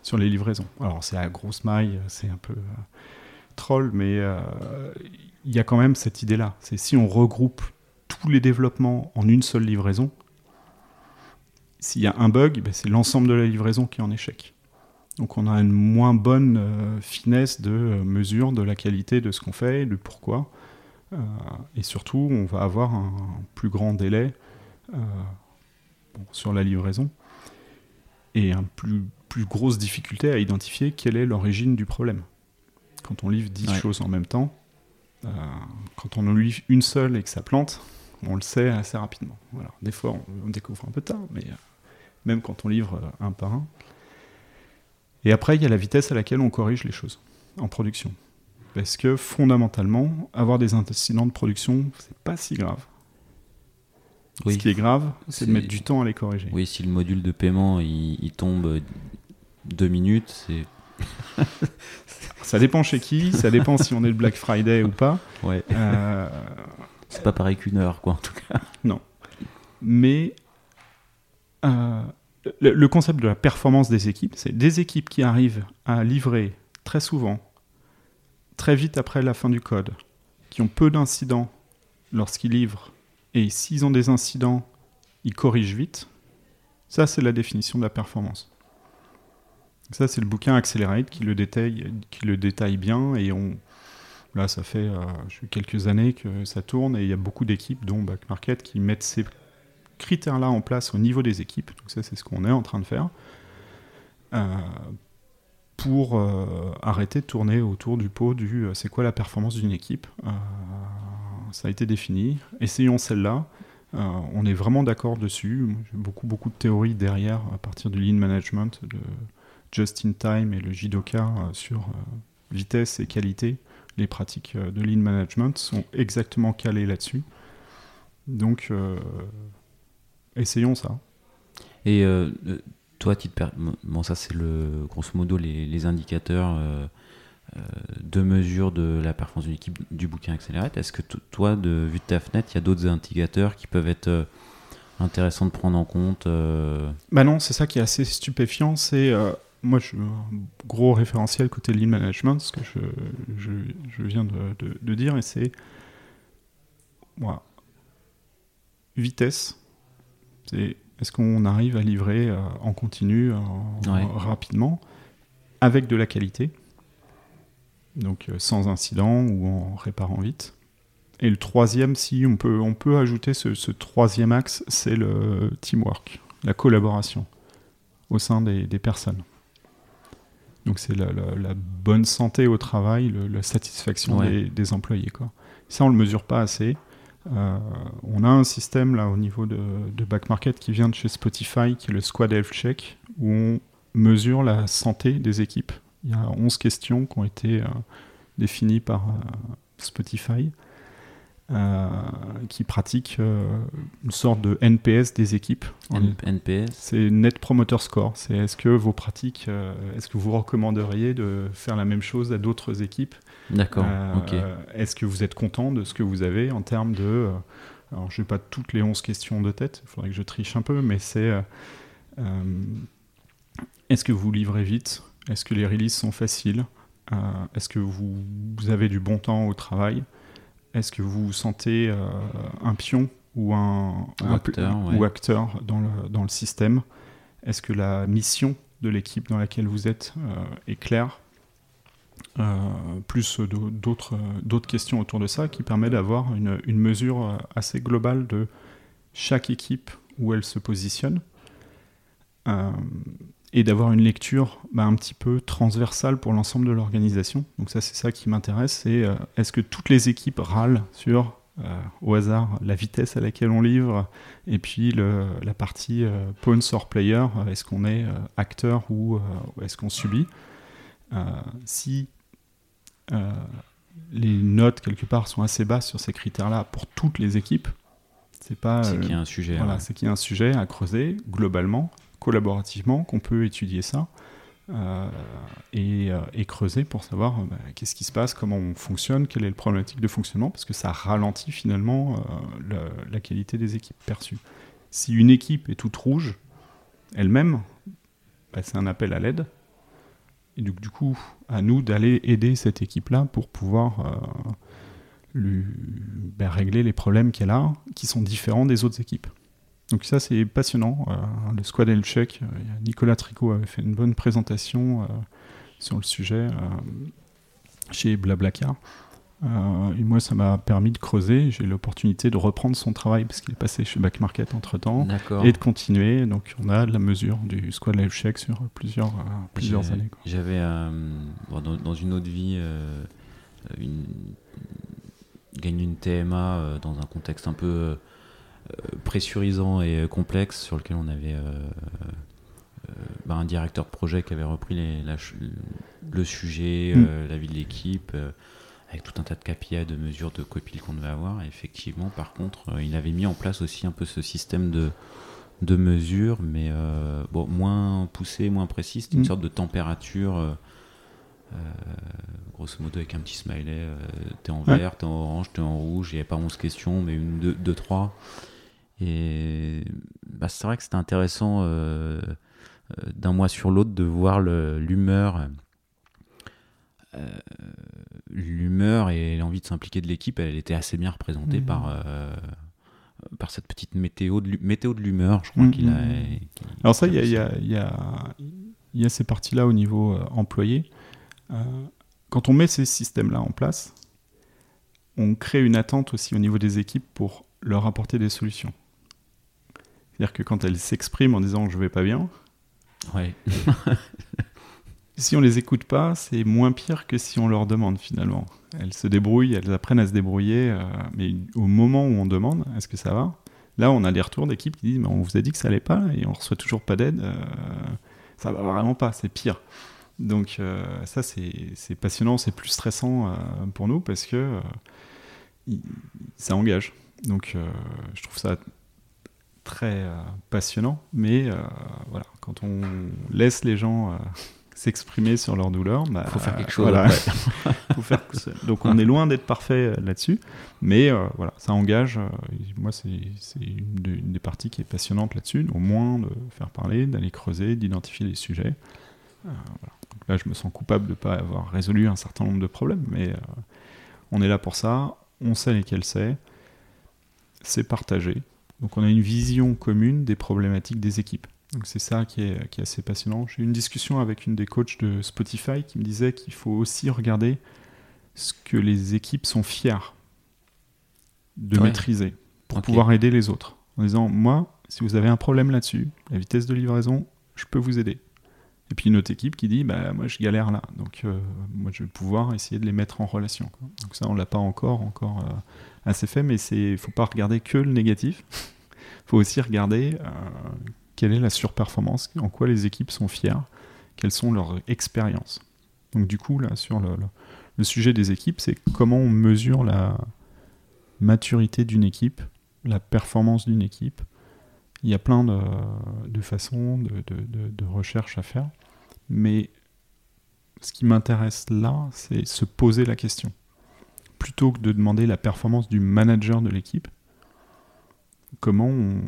sur les livraisons. Alors c'est à grosse maille, c'est un peu troll, mais il y a quand même cette idée-là. C'est si on regroupe tous les développements en une seule livraison, s'il y a un bug, bah, c'est l'ensemble de la livraison qui est en échec. Donc on a une moins bonne euh, finesse de euh, mesure de la qualité de ce qu'on fait, de pourquoi. Euh, et surtout, on va avoir un plus grand délai bon, sur la livraison et une plus, plus grosse difficulté à identifier quelle est l'origine du problème. Quand on livre 10 Ouais. choses en même temps, quand on en livre une seule et que ça plante, on le sait assez rapidement. Voilà. Des fois, on, on découvre un peu tard, mais euh, même quand on livre euh, un par un. Et après, il y a la vitesse à laquelle on corrige les choses en production. Parce que fondamentalement, avoir des incidents de production, c'est pas si grave. Oui. Ce qui est grave, c'est de mettre du temps à les corriger. Oui, si le module de paiement il, il tombe deux minutes, c'est. Ça dépend chez qui, ça dépend si on est le Black Friday ou pas. Ouais. Euh, C'est pas pareil qu'une heure, quoi, en tout cas. mais euh, le, le concept de la performance des équipes, c'est des équipes qui arrivent à livrer très souvent, très vite après la fin du code, qui ont peu d'incidents lorsqu'ils livrent, et s'ils ont des incidents, ils corrigent vite. Ça, c'est la définition de la performance. Ça, c'est le bouquin Accelerate qui le détaille, qui le détaille bien, et on, Là, ça fait euh, quelques années que ça tourne et il y a beaucoup d'équipes, dont Back Market, qui mettent ces critères-là en place au niveau des équipes. Donc ça, c'est ce qu'on est en train de faire. Euh, pour euh, arrêter de tourner autour du pot du c'est quoi la performance d'une équipe. Ça a été défini. Essayons celle-là. On est vraiment d'accord dessus. J'ai beaucoup, beaucoup de théories derrière à partir du lean management, de just in time et le JDOKA euh, sur vitesse et qualité les pratiques euh, de lean management sont exactement calées là-dessus. Donc, euh, essayons ça. Et euh, euh, toi, titre per- bon, ça c'est le grosso modo les, les indicateurs euh, de mesure de la performance d'une équipe du bouquin Accelerate. Est-ce que toi, de vue de ta fenêtre, il y a d'autres indicateurs qui peuvent être intéressants de prendre en compte Bah non, c'est ça qui est assez stupéfiant. C'est moi, je un gros référentiel côté lean management, ce que je, je, je viens de, de- de dire, et c'est voilà, vitesse. C'est est-ce qu'on arrive à livrer euh, en continu, Ouais. rapidement, avec de la qualité, donc euh, sans incident ou en réparant vite. Et le troisième, si on peut, on peut ajouter ce, ce troisième axe, c'est le teamwork, la collaboration au sein des, des personnes. Donc c'est la, la- la bonne santé au travail, le- la satisfaction Ouais. des, des employés. Quoi. Ça, on le mesure pas assez. Euh, on a un système là au niveau de, de Back Market qui vient de chez Spotify, qui est le Squad Health Check, où on mesure la santé des équipes. Il y a 11 questions qui ont été euh, définies par euh, Spotify. Euh, qui pratique euh, une sorte de NPS des équipes. NPS C'est Net Promoter Score. C'est est-ce que vos pratiques, euh, est-ce que vous recommanderiez de faire la même chose à d'autres équipes? D'accord, Euh, ok. Est-ce que vous êtes content de ce que vous avez en termes de... alors, je n'ai pas toutes les 11 questions de tête, il faudrait que je triche un peu, mais c'est... est-ce que vous livrez vite? Est-ce que les releases sont faciles? Est-ce que vous, vous avez du bon temps au travail? Est-ce que vous vous sentez euh, un pion ou un, Ou un- acteur, ouais. ou acteur dans, le, dans le système? Est-ce que la mission de l'équipe dans laquelle vous êtes euh, est claire? Euh, plus d'au- d'autres d'autres questions autour de ça qui permet d'avoir une, une mesure assez globale de chaque équipe où elle se positionne? Euh, et d'avoir une lecture bah, un petit peu transversale pour l'ensemble de l'organisation. Donc ça c'est ça qui m'intéresse, c'est euh, est-ce que toutes les équipes râlent sur euh, au hasard la vitesse à laquelle on livre et puis le- la partie euh, pawn or player, euh, est-ce qu'on est acteur ou est-ce qu'on subit si les notes quelque part sont assez basses sur ces critères-là pour toutes les équipes, c'est pas C'est qu'il y a un sujet. voilà, ouais. c'est qu'il y a un sujet à creuser globalement, collaborativement, qu'on peut étudier ça euh, et, euh, et creuser pour savoir euh, bah, qu'est-ce qui se passe, comment on fonctionne, quelle est la problématique de fonctionnement, parce que ça ralentit finalement le- la qualité des équipes perçues. Si une équipe est toute rouge, elle-même, bah, c'est un appel à l'aide. Et donc, du coup, à nous d'aller aider cette équipe-là pour pouvoir ben, régler les problèmes qu'elle a, qui sont différents des autres équipes. Donc ça, c'est passionnant. Euh, le squad et le check, euh, Nicolas Tricot avait fait une bonne présentation euh, sur le sujet chez Blablacar. Et moi, ça m'a permis de creuser. J'ai eu l'opportunité de reprendre son travail parce qu'il est passé chez Back Market entre-temps D'accord. et de continuer. Donc, on a de la mesure du squad live check sur plusieurs, plusieurs années. J'avais bon, dans, dans une autre vie une, gagné une TMA dans un contexte un peu pressurisant et euh, complexe sur lequel on avait euh, euh, bah, un directeur de projet qui avait repris les- la ch- le sujet, Mm. euh, la vie de l'équipe. euh, avec tout un tas de KPI, de mesures, de copiles qu'on devait avoir. Et effectivement, par contre, euh, il avait mis en place aussi un peu ce système de, de mesures, mais euh, bon, moins poussé, moins précis. C'était une Mm. sorte de température, euh, euh, grosso modo avec un petit smiley. euh, t'es en Ouais. vert, t'es en orange, t'es en rouge. Il n'y avait pas 11 questions, mais une, deux, deux trois. Et bah, c'est vrai que c'était intéressant euh, euh, d'un mois sur l'autre de voir l'humeur. euh, l'humeur et l'envie de s'impliquer de l'équipe, elle était assez bien représentée Mhm. par, euh, par cette petite météo de, l'hu- météo de l'humeur, je crois Mhm. qu'il a. qu'il- Alors ça, il y a, y y y ces parties-là au niveau employé. Quand on met ces systèmes-là en place, on crée une attente aussi au niveau des équipes pour leur apporter des solutions. C'est-à-dire que quand elles s'expriment en disant je vais pas bien, Ouais. si on les écoute pas, c'est moins pire que si on leur demande finalement. Elles se débrouillent, elles apprennent à se débrouiller, euh, mais au moment où on demande, est-ce que ça va? Là, on a des retours d'équipes qui disent, mais on vous a dit que ça allait pas et on reçoit toujours pas d'aide. euh, ça va vraiment pas, c'est pire. Donc euh, ça, c'est passionnant, c'est plus stressant pour nous parce que ça engage. Donc je trouve ça très euh, passionnant, mais euh, voilà, quand on laisse les gens euh, s'exprimer sur leur douleur, bah, Faut faire quelque chose voilà. après. Faut faire- Donc on est loin d'être parfait là-dessus, mais voilà, ça engage. moi, c'est une, de- une des parties qui est passionnante là-dessus, au moins de faire parler, d'aller creuser, d'identifier les sujets. Voilà. Donc là, je me sens coupable de ne pas avoir résolu un certain nombre de problèmes, mais on est là pour ça, on sait lesquels c'est, c'est partagé. Donc on a une vision commune des problématiques des équipes. Donc c'est ça qui est, qui est assez passionnant. J'ai eu une discussion avec une des coachs de Spotify qui me disait qu'il faut aussi regarder ce que les équipes sont fiers de Ouais. maîtriser pour pouvoir aider les autres. En disant, moi, si vous avez un problème là-dessus, la vitesse de livraison, je peux vous aider. Et puis une autre équipe qui dit, bah moi je galère là, donc euh, moi je vais pouvoir essayer de les mettre en relation. quoi. Donc ça on l'a pas encore encore euh, assez fait, mais c'est faut pas regarder que le négatif. faut aussi regarder euh, quelle est la surperformance, en quoi les équipes sont fières, quelles sont leurs expériences. Donc du coup là sur le, sujet des équipes, c'est comment on mesure la maturité d'une équipe, la performance d'une équipe. Il y a plein de, façons de, recherche à faire. Mais ce qui m'intéresse là, c'est se poser la question. Plutôt que de demander la performance du manager de l'équipe, comment on,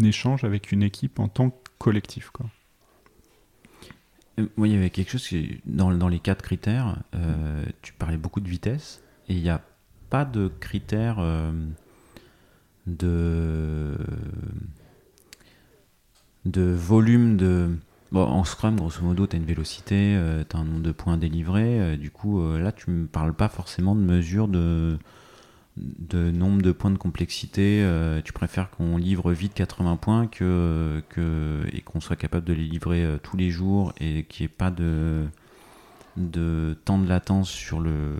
échange avec une équipe en tant que collectif. Quoi? Euh, moi, il y avait quelque chose qui, dans, dans les quatre critères, euh, tu parlais beaucoup de vitesse, et il n'y a pas de critères euh, de, de volume de. Bon, en Scrum, grosso modo, tu as une vélocité, tu as un nombre de points délivrés. du coup, là, tu ne me parles pas forcément de mesure de, de nombre de points de complexité, euh, tu préfères qu'on livre vite 80 points que, et qu'on soit capable de les livrer euh, tous les jours et qu'il n'y ait pas de, temps de latence sur le,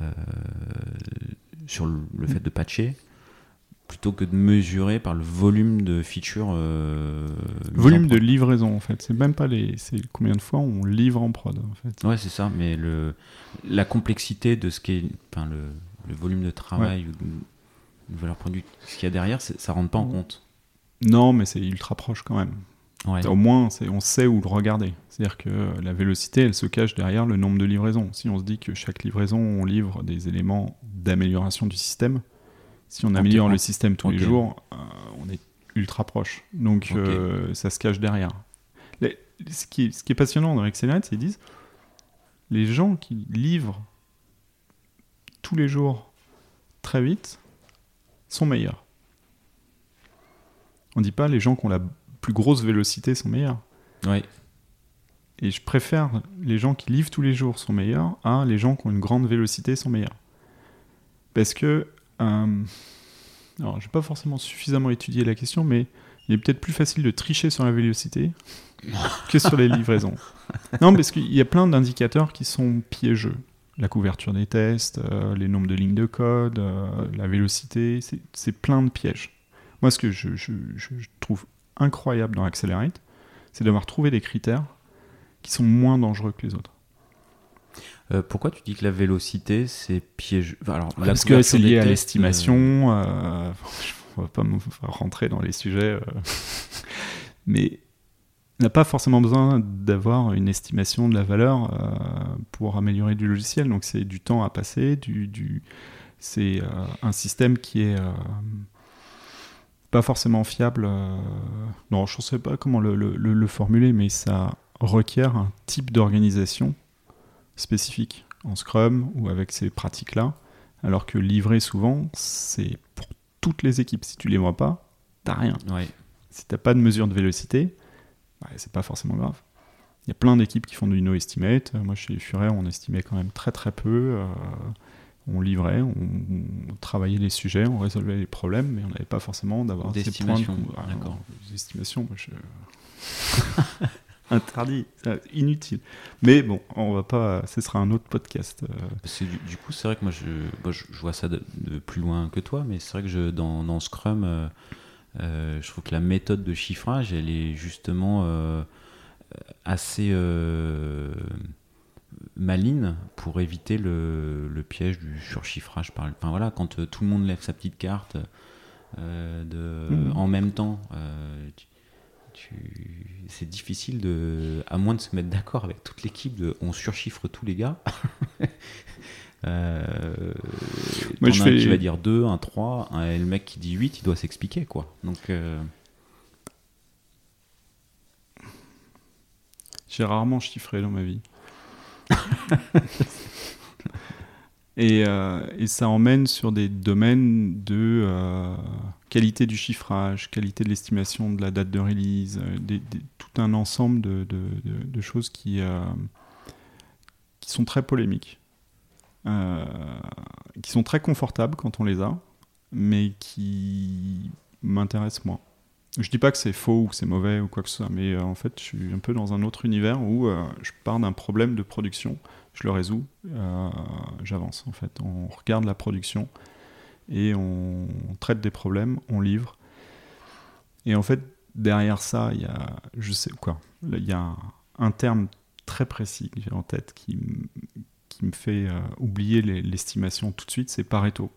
euh, sur le, fait de patcher? Plutôt que de mesurer par le volume de features. volume de livraison en fait. C'est même pas les. C'est combien de fois on livre en prod en fait. Ouais, c'est ça. Mais le, la complexité de ce qui est. Enfin, le, le volume de travail ou de, valeur produite, ce qu'il y a derrière, ça rentre pas en compte. Non, mais c'est ultra proche quand même. Au moins, on sait où le regarder. C'est-à-dire que la vélocité, elle se cache derrière le nombre de livraisons. Si on se dit que chaque livraison, on livre des éléments d'amélioration du système, si on améliore le système tous les jours, euh, on est ultra proche. Donc, euh, ça se cache derrière. ce, qui est, ce, qui est, passionnant dans Accelerate, c'est qu'ils disent les gens qui livrent tous les jours très vite sont meilleurs. On dit pas les gens qui ont la plus grosse vélocité sont meilleurs. Oui. Et je préfère les gens qui livrent tous les jours sont meilleurs à les gens qui ont une grande vélocité sont meilleurs. Parce que, alors j'ai pas forcément suffisamment étudié la question, mais il est peut-être plus facile de tricher sur la vélocité que sur les livraisons. Non, parce qu'il y a plein d'indicateurs qui sont piégeux la couverture des tests, euh, les nombres de lignes de code, euh, la vélocité, c'est plein de pièges. Moi, ce que je, trouve incroyable dans Accelerate, c'est d'avoir trouvé des critères qui sont moins dangereux que les autres. Euh, pourquoi tu dis que la vélocité, c'est Alors, Parce que c'est lié à l'estimation. Euh... on va pas rentrer dans les sujets. mais n'a pas forcément besoin d'avoir une estimation de la valeur euh, pour améliorer du logiciel. Donc c'est du temps à passer, du, du c'est euh, un système qui est euh, pas forcément fiable. non, je ne sais pas comment le, le, formuler, mais ça requiert un type d'organisation spécifique en Scrum ou avec ces pratiques-là. Alors que livrer souvent, c'est pour toutes les équipes. Si tu ne livres pas, t'as rien. Ouais. Si t'as pas de mesure de vélocité, c'est pas forcément grave. Il y a plein d'équipes qui font du no-estimate. Moi, chez Furet, on estimait quand même très très peu. Euh, on livrait, on, travaillait les sujets, on résolvait les problèmes, mais on n'avait pas forcément d'avoir des estimations. D'accord. Des estimations, moi, je... interdit, inutile. Mais bon, on va pas. Ce sera un autre podcast. Euh. Du, coup, c'est vrai que moi, je, je, vois ça de, plus loin que toi, mais c'est vrai que je, dans, dans Scrum. Euh, euh, je trouve que la méthode de chiffrage, elle est justement euh, assez euh, maligne pour éviter le, piège du surchiffrage. Par, enfin voilà, quand tout le monde lève sa petite carte de, mmh. en même temps, c'est difficile de, à moins de se mettre d'accord avec toute l'équipe, de, on surchiffre tous les gars. Euh, Moi, je fais... qui va dire 2, un 3, et le mec qui dit 8, il doit s'expliquer, quoi. Donc. Euh, J'ai rarement chiffré dans ma vie. et, euh, et, ça emmène sur des domaines de euh, qualité du chiffrage, qualité de l'estimation de la date de release, des, tout un ensemble de, choses qui, qui sont très polémiques. Euh, qui sont très confortables quand on les a, mais qui m'intéressent moins. Je dis pas que c'est faux ou que c'est mauvais ou quoi que ce soit, mais euh, en fait, je suis un peu dans un autre univers où euh, je pars d'un problème de production, je le résous, j'avance en fait. On regarde la production et on traite des problèmes, on livre. Et en fait, derrière ça, il y a, je sais quoi, il y a un, terme très précis que j'ai en tête qui, qui me fait euh, oublier les- l'estimation tout de suite, c'est Pareto.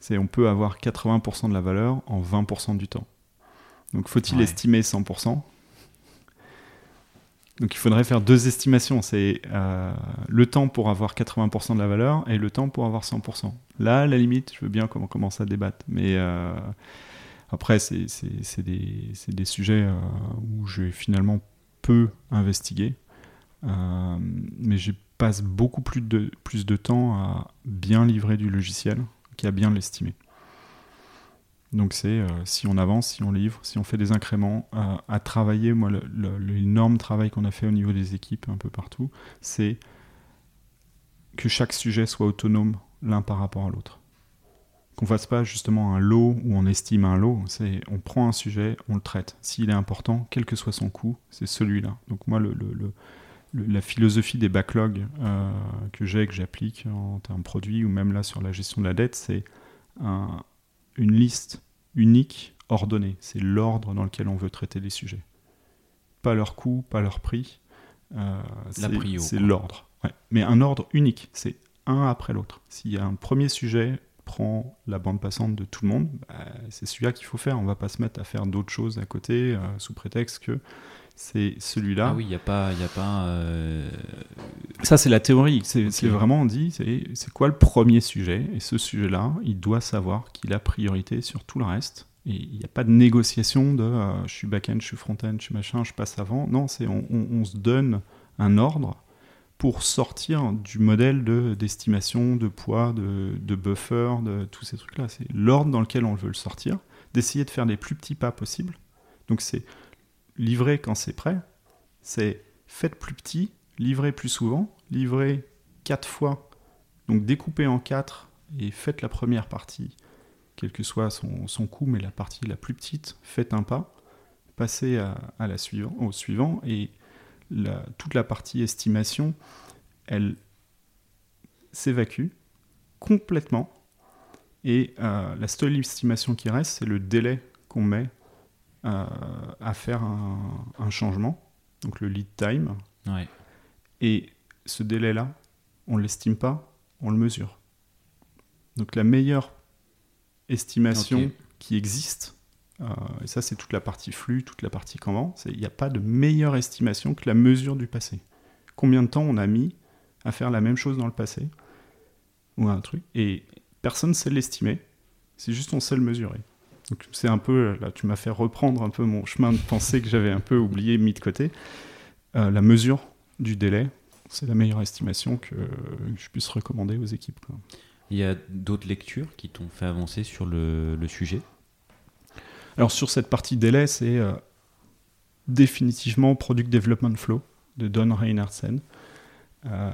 C'est on peut avoir 80% de la valeur en 20% du temps. Donc faut-il Ouais. estimer 100% Donc il faudrait faire deux estimations. C'est euh, le temps pour avoir 80% de la valeur et le temps pour avoir 100%. Là, à la limite, je veux bien qu'on commence à débattre. Mais euh, après, c'est des, sujets euh, où j'ai finalement peu investigué. Mais je passe beaucoup plus de, plus de temps à bien livrer du logiciel qu'à bien l'estimer. Donc c'est euh, si on avance, si on livre, si on fait des incréments, euh, à travailler, moi l'énorme travail qu'on a fait au niveau des équipes un peu partout, c'est que chaque sujet soit autonome l'un par rapport à l'autre. Qu'on fasse pas justement un lot où on estime un lot, c'est on prend un sujet, on le traite. S'il est important, quel que soit son coût, c'est celui-là. Donc moi le, la philosophie des backlogs euh, que j'ai, que j'applique en termes produits ou même là sur la gestion de la dette, c'est un- une liste unique, ordonnée. C'est l'ordre dans lequel on veut traiter les sujets. Pas leur coût, pas leur prix. euh, La c'est- l'ordre. Ouais. Mais un ordre unique. C'est un après l'autre. S'il y a un premier sujet prend la bande passante de tout le monde, bah, c'est celui-là qu'il faut faire. On va pas se mettre à faire d'autres choses à côté euh, sous prétexte que c'est celui-là. Ah oui, il n'y a pas. Y a pas euh, Ça, c'est la théorie. C'est vraiment, on dit, c'est quoi le premier sujet? Et ce sujet-là, il doit savoir qu'il a priorité sur tout le reste. Et il n'y a pas de négociation de euh, je suis back-end, je suis front-end, je suis machin, je passe avant. Non, c'est on, on- on se donne un ordre pour sortir du modèle de- d'estimation, de, poids, de, de buffer, de tous ces trucs-là. C'est l'ordre dans lequel on veut le sortir, d'essayer de faire les plus petits pas possibles. Donc c'est livrer quand c'est prêt, c'est faites plus petit, livrez plus souvent, livrez quatre fois, donc découpez en quatre et faites la première partie, quel que soit son, son coût, mais la partie la plus petite, faites un pas, passez à, la suivant, au suivant, et toute la partie estimation, elle s'évacue complètement, et euh, la seule estimation qui reste, c'est le délai qu'on met à faire un, un changement, donc le lead time, ouais. et ce délai-là, on ne l'estime pas, on le mesure. Donc la meilleure estimation qui existe, euh, et ça c'est toute la partie flux, toute la partie c'est il n'y a pas de meilleure estimation que la mesure du passé. Combien de temps on a mis à faire la même chose dans le passé ou un truc et personne ne sait l'estimer, c'est juste on sait le mesurer. Donc c'est un peu là tu m'as fait reprendre un peu mon chemin de pensée que j'avais un peu oublié mis de côté. Euh, la mesure du délai, c'est la meilleure estimation que, je puisse recommander aux équipes. quoi. Il y a d'autres lectures qui t'ont fait avancer sur le, le sujet? Alors sur cette partie délai, c'est euh, définitivement Product Development Flow de Don Reinhardsen, euh,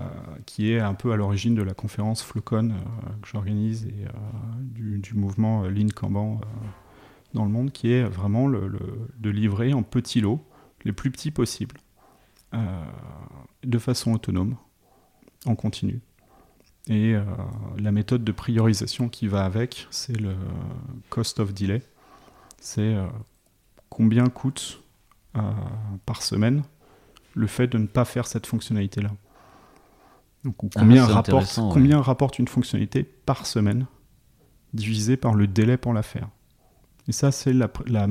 qui est un peu à l'origine de la conférence Flowcon euh, que j'organise et euh, du, du mouvement Lean Kanban dans le monde, qui est vraiment le, le- de livrer en petits lots, les plus petits possibles, euh, de façon autonome, en continu. Et euh, la méthode de priorisation qui va avec, c'est le cost of delay. C'est euh, combien coûte par semaine le fait de ne pas faire cette fonctionnalité-là. Donc, Ah, combien, rapporte, ouais. combien rapporte une fonctionnalité par semaine divisé par le délai pour la faire. Et ça, c'est la, la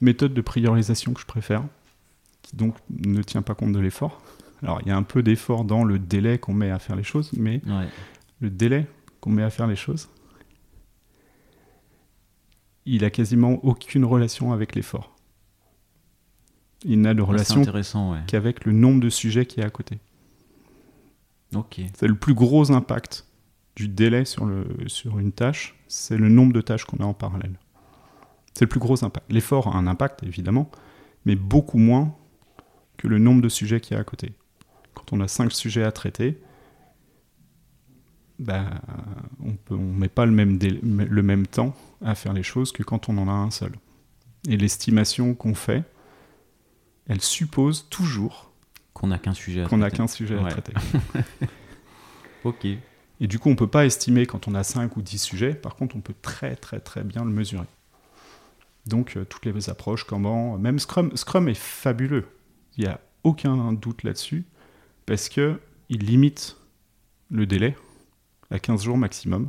méthode de priorisation que je préfère, qui donc ne tient pas compte de l'effort. Alors, il y a un peu d'effort dans le délai qu'on met à faire les choses, mais Ouais. le délai qu'on met à faire les choses, il a quasiment aucune relation avec l'effort. Il n'a de Ah, relation ouais. qu'avec le nombre de sujets qui est à côté. Ok. C'est le plus gros impact du délai sur, le, sur une tâche, c'est le nombre de tâches qu'on a en parallèle. C'est le plus gros impact. L'effort a un impact, évidemment, mais beaucoup moins que le nombre de sujets qu'il y a à côté. Quand on a cinq sujets à traiter, bah, on ne met pas le même, délai- le même temps à faire les choses que quand on en a un seul. Et l'estimation qu'on fait, elle suppose toujours Qu'on n'a qu'un sujet à qu'on n'a traiter. qu'un sujet à traiter. Ok. Et du coup, on ne peut pas estimer quand on a 5 ou 10 sujets. Par contre, on peut très très très bien le mesurer. Donc, euh, toutes les approches, Kanban, même Scrum. Scrum est fabuleux. Il y a aucun doute là-dessus, parce que il limite le délai à 15 jours maximum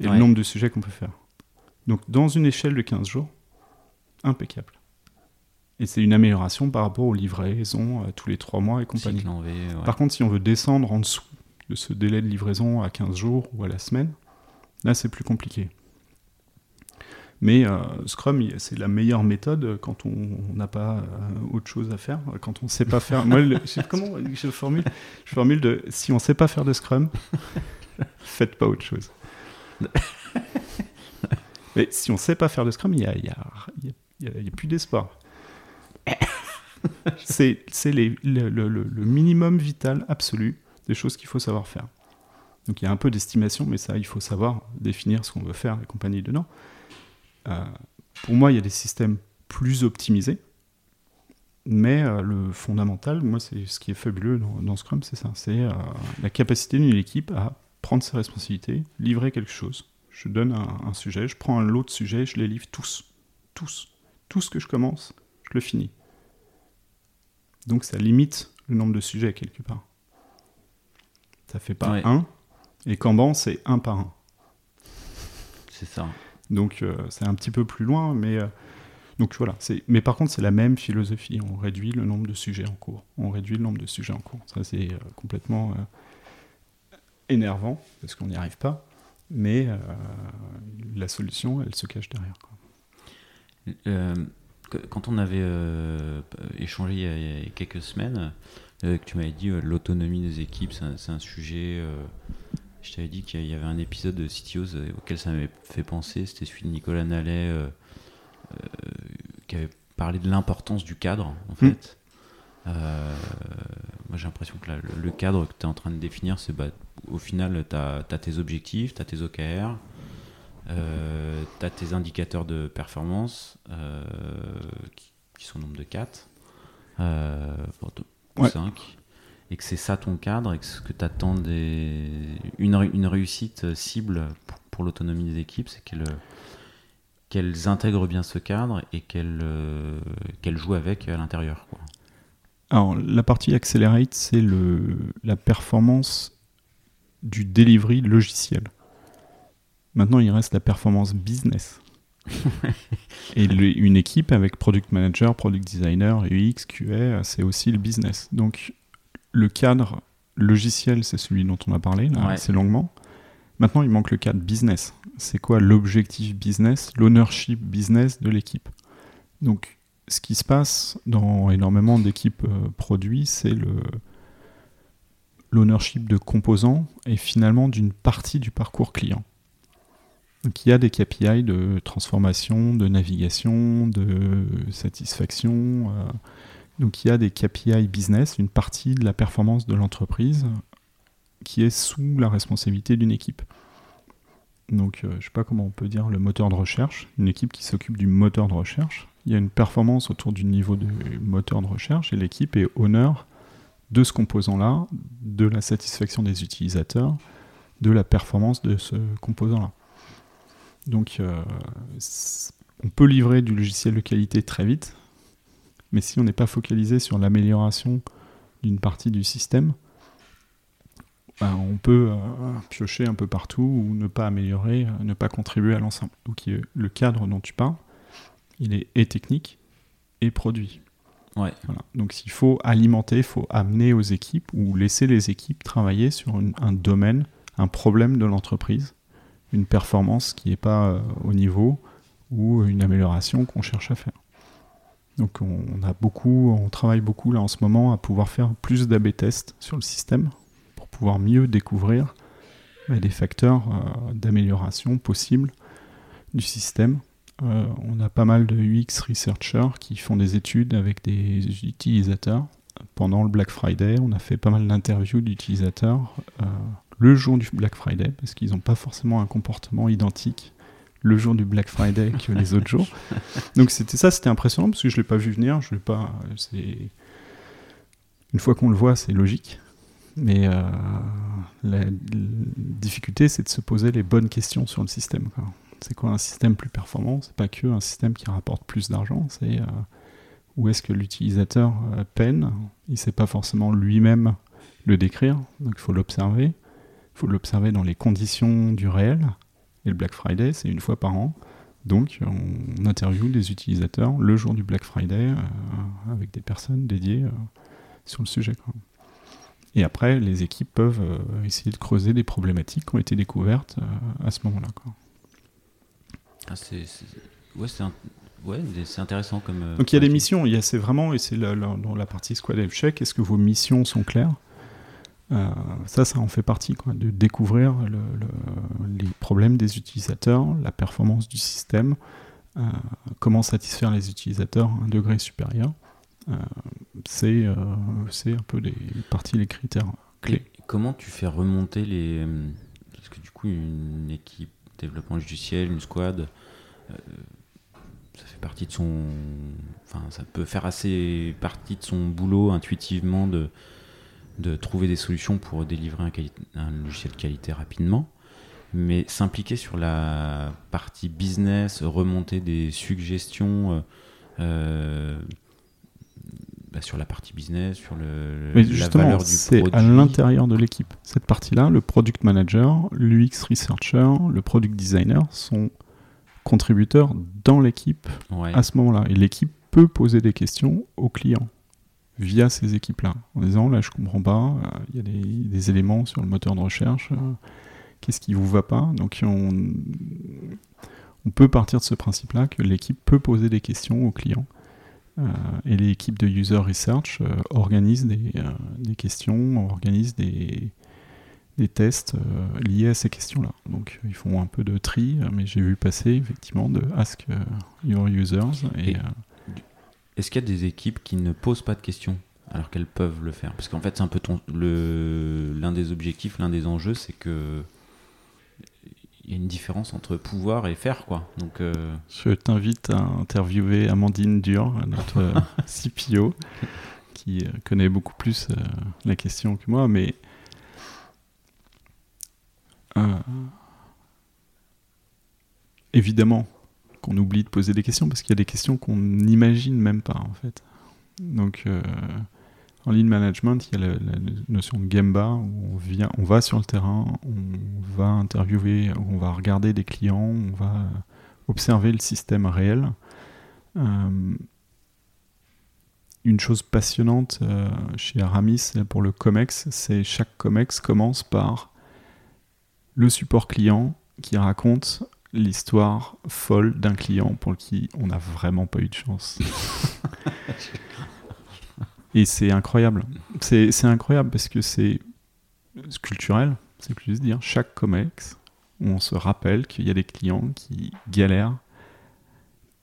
et Ouais. le nombre de sujets qu'on peut faire. Donc dans une échelle de 15 jours, impeccable. Et c'est une amélioration par rapport aux livraisons euh, tous les 3 mois et compagnie. V, ouais. Par contre, si on veut descendre en dessous ce délai de livraison à 15 jours ou à la semaine, là c'est plus compliqué. Mais euh, Scrum, c'est la meilleure méthode quand on n'a pas euh, autre chose à faire, quand on ne sait pas faire. Moi, comment je formule Je formule de si on ne sait pas faire de Scrum, faites pas autre chose. Mais si on ne sait pas faire de Scrum, il n'y a, plus d'espoir. c'est le minimum vital absolu des choses qu'il faut savoir faire. Donc il y a un peu d'estimation, mais ça, il faut savoir définir ce qu'on veut faire et compagnie dedans. Euh, pour moi, il y a des systèmes plus optimisés, mais euh, le fondamental, moi, c'est ce qui est fabuleux dans, Scrum, c'est ça, c'est euh, la capacité d'une équipe à prendre ses responsabilités, livrer quelque chose. Je donne un, un sujet, je prends un lot de sujets, je les livre tous, tous, tout ce que je commence, je le finis. Donc ça limite le nombre de sujets quelque part. Ça fait pas Ouais. un, et Kanban, c'est un par un. C'est ça. Donc euh, c'est un petit peu plus loin, mais euh, donc voilà. C'est mais par contre c'est la même philosophie. On réduit le nombre de sujets en cours. On réduit le nombre de sujets en cours. Ça c'est euh, complètement énervant parce qu'on n'y arrive pas. Mais la solution, elle se cache derrière. quoi. Quand on avait échangé il y, a, il y a quelques semaines, que tu m'avais dit euh, l'autonomie des équipes, c'est un, sujet. euh, je t'avais dit qu'il y avait un épisode de CTOs euh, auquel ça m'avait fait penser. C'était celui de Nicolas Nallet euh, euh, qui avait parlé de l'importance du cadre, en Mm. fait. Euh, moi, j'ai l'impression que là, le, cadre que tu es en train de définir, c'est bah, au final, tu as, tes objectifs, tu as tes OKR, euh, tu as tes indicateurs de performance euh, qui, qui sont au nombre de 4 euh, ou Ouais. 5 et que c'est ça ton cadre et que ce que tu attends des une, ré- une réussite cible pour, pour l'autonomie des équipes c'est qu'elles intègrent bien ce cadre et qu'elles euh, jouent avec à l'intérieur. Alors la partie accelerate, c'est le la performance du delivery logiciel. Maintenant, il reste la performance business. Et le- une équipe avec product manager, product designer, UX, QA, c'est aussi le business. Donc le cadre logiciel, c'est celui dont on a parlé là, Ouais. assez longuement. Maintenant, il manque le cadre business. C'est quoi l'objectif business, l'ownership business de l'équipe? Donc, ce qui se passe dans énormément d'équipes euh, produits, c'est le l'ownership de composants et finalement d'une partie du parcours client. Donc il y a des KPI de transformation, de navigation, de satisfaction. euh, donc il y a des KPI business, une partie de la performance de l'entreprise qui est sous la responsabilité d'une équipe. Donc euh, je ne sais pas comment on peut dire le moteur de recherche, une équipe qui s'occupe du moteur de recherche. Il y a une performance autour du niveau de moteur de recherche et l'équipe est honneur de ce composant-là, de la satisfaction des utilisateurs, de la performance de ce composant-là. Donc, euh, on peut livrer du logiciel de qualité très vite, mais si on n'est pas focalisé sur l'amélioration d'une partie du système, ben, on peut euh, piocher un peu partout ou ne pas améliorer, euh, ne pas contribuer à l'ensemble. Donc, le cadre dont tu parles, il est et technique et produit. Ouais. Voilà. Donc s'il faut alimenter, il faut amener aux équipes ou laisser les équipes travailler sur une- un domaine, un problème de l'entreprise, une performance qui n'est pas euh, au niveau ou une amélioration qu'on cherche à faire. Donc on, a beaucoup, on travaille beaucoup là en ce moment à pouvoir faire plus d'AB tests sur le système pour pouvoir mieux découvrir bah, des facteurs euh, d'amélioration possibles du système euh, on a pas mal de UX researchers qui font des études avec des utilisateurs. Pendant le Black Friday, on a fait pas mal d'interviews d'utilisateurs le jour du Black Friday, parce qu'ils n'ont pas forcément un comportement identique le jour du Black Friday que les autres jours. Donc c'était ça, c'était impressionnant parce que je l'ai pas vu venir. Je l'ai pas. C'est une fois qu'on le voit, c'est logique. Mais euh, la, la difficulté, c'est de se poser les bonnes questions sur le système. C'est quoi un système plus performant? C'est pas que un système qui rapporte plus d'argent, c'est euh, où est-ce que l'utilisateur euh, peine? Il ne sait pas forcément lui-même le décrire, donc il faut l'observer. Faut l'observer dans les conditions du réel. Et le Black Friday, c'est une fois par an. Donc on interviewe des utilisateurs le jour du Black Friday euh, avec des personnes dédiées euh, sur le sujet. Et après, les équipes peuvent essayer de creuser des problématiques qui ont été découvertes à ce moment-là. Ah, c'est ouais, Ouais, c'est intéressant comme. Euh, Donc il y a des missions, il y a c'est vraiment et c'est dans la partie squad check. Est-ce que vos missions sont claires? Euh, Ça, ça en fait partie, de découvrir les problèmes des utilisateurs, la performance du système, euh, comment satisfaire les utilisateurs à un degré supérieur. c'est c'est un peu les parties, les critères clés. comment tu fais remonter les parce que du coup une équipe développement logiciel, une squad ça fait partie de son. Enfin, ça peut faire assez partie de son boulot intuitivement de, de trouver des solutions pour délivrer un, un logiciel de qualité rapidement. Mais s'impliquer sur la partie business, remonter des suggestions euh, euh, bah, sur la partie business, sur le, Mais la valeur du C'est à l'intérieur de l'équipe. Cette partie-là, le product manager, l'UX researcher, le product designer sont contributeurs dans l'équipe à ce moment-là. Et l'équipe peut poser des questions aux clients via ces équipes-là, en disant là je comprends pas, euh, il y a des, éléments sur le moteur de recherche, euh, qu'est-ce qui vous va pas? Donc on, on, peut partir de ce principe-là que l'équipe peut poser des questions aux clients. Euh, et l'équipe de user research organise des, des, questions, organise des, des tests euh, liés à ces questions-là. Donc ils font un peu de tri, mais j'ai vu passer effectivement de Ask euh, Your Users. Et, euh, Est-ce qu'il y a des équipes qui ne posent pas de questions alors qu'elles peuvent le faire? Parce qu'en fait, c'est un peu l'un des objectifs, l'un des enjeux, c'est que il y a une différence entre pouvoir et faire quoi. Donc je t'invite à interviewer Amandine Dur, notre CPO, qui connaît beaucoup plus la question que moi, mais euh, évidemment qu'on oublie de poser des questions parce qu'il y a des questions qu'on n'imagine même pas en fait. Donc euh, en lead management, il y a la, notion de Gemba où on, vient, on va sur le terrain, on va interviewer, on va regarder des clients, on va observer le système réel. Euh, une chose passionnante chez Aramis pour le COMEX, c'est chaque COMEX commence par le support client qui raconte l'histoire folle d'un client pour qui on n'a vraiment pas eu de chance. Et c'est incroyable. C'est incroyable parce que c'est culturel, c'est plus dire. Chaque COMEX, on se rappelle qu'il y a des clients qui galèrent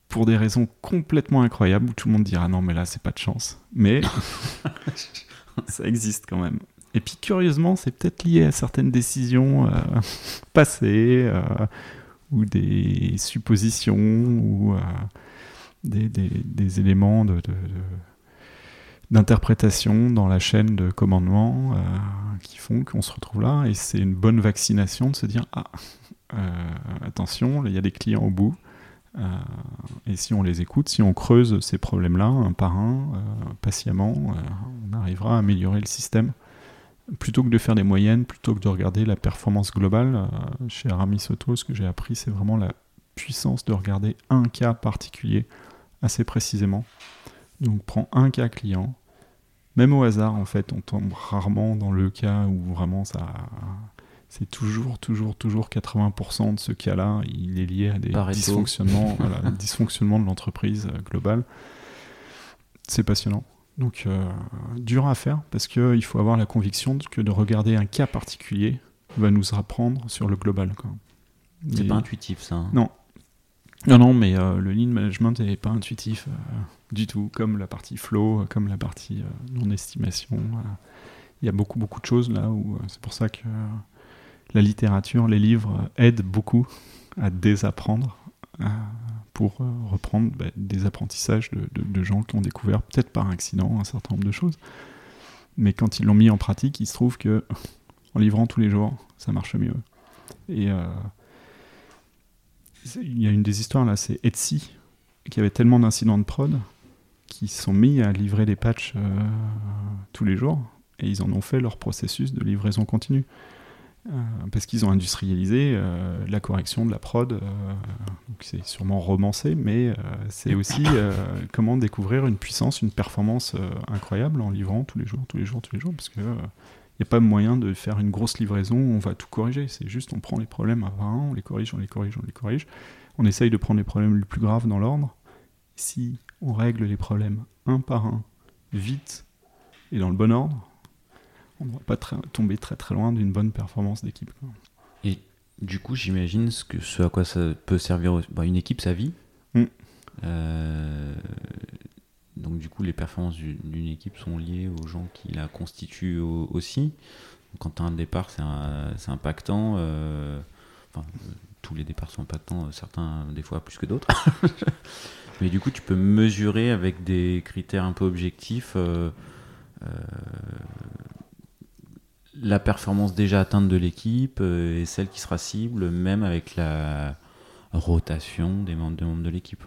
pour des raisons complètement incroyables où tout le monde dira non mais là c'est pas de chance. Mais ça existe quand même. Et puis curieusement, c'est peut-être lié à certaines décisions euh, passées euh, ou des suppositions ou euh, des, éléments d'interprétation dans la chaîne de commandement qui font qu'on se retrouve là. Et c'est une bonne vaccination de se dire ah attention, il y a des clients au bout. et si on les écoute, si on creuse ces problèmes-là un par un, patiemment, on arrivera à améliorer le système plutôt que de faire des moyennes, plutôt que de regarder la performance globale, euh, chez Aramis Auto, ce que j'ai appris, c'est vraiment la puissance de regarder un cas particulier assez précisément. Donc, prends un cas client. Même au hasard, en fait, on tombe rarement dans le cas où vraiment ça. C'est toujours, toujours, toujours 80% de ce cas-là, il est lié à des dysfonctionnements, voilà, dysfonctionnements de l'entreprise euh, globale. C'est passionnant. Donc, euh, dur à faire parce qu'il faut avoir la conviction que de regarder un cas particulier va nous apprendre sur le global. C'est pas intuitif ça. Hein. Non. Non, non, mais euh, le lean management n'est pas intuitif euh, du tout, comme la partie flow, comme la partie non-estimation. Il y a beaucoup, beaucoup de choses là où c'est pour ça que la littérature, les livres aident beaucoup à désapprendre pour euh, reprendre bah, des apprentissages de, gens qui ont découvert, peut-être par accident, un certain nombre de choses. Mais quand ils l'ont mis en pratique, il se trouve que en livrant tous les jours, ça marche mieux. Et euh, il y a une des histoires là, c'est Etsy, qui avait tellement d'incidents de prod qui sont mis à livrer des patchs euh, tous les jours et ils en ont fait leur processus de livraison continue. Euh, parce qu'ils ont industrialisé euh, la correction de la prod. donc c'est sûrement romancé, mais c'est aussi comment découvrir une puissance, une performance incroyable en livrant tous les jours, tous les jours, tous les jours, parce que il n'y a pas moyen de faire une grosse livraison, on va tout corriger. C'est juste, on prend les problèmes à 20, on les corrige, on les corrige, on les corrige. On essaye de prendre les problèmes les plus graves dans l'ordre. Si on règle les problèmes un par un, vite et dans le bon ordre, on ne va pas tomber très très loin d'une bonne performance d'équipe. Et du coup, j'imagine ce, que, ce à quoi ça peut servir bah, une équipe, sa vie. Mm. Euh, donc du coup, les performances d'une équipe sont liées aux gens qui la constituent aussi. Quand tu as un départ, c'est impactant. Euh, enfin, tous les départs sont impactants, certains des fois plus que d'autres. Mais du coup, tu peux mesurer avec des critères un peu objectifs euh, la performance déjà atteinte de l'équipe et celle qui sera cible, même avec la rotation des membres, des membres de l'équipe.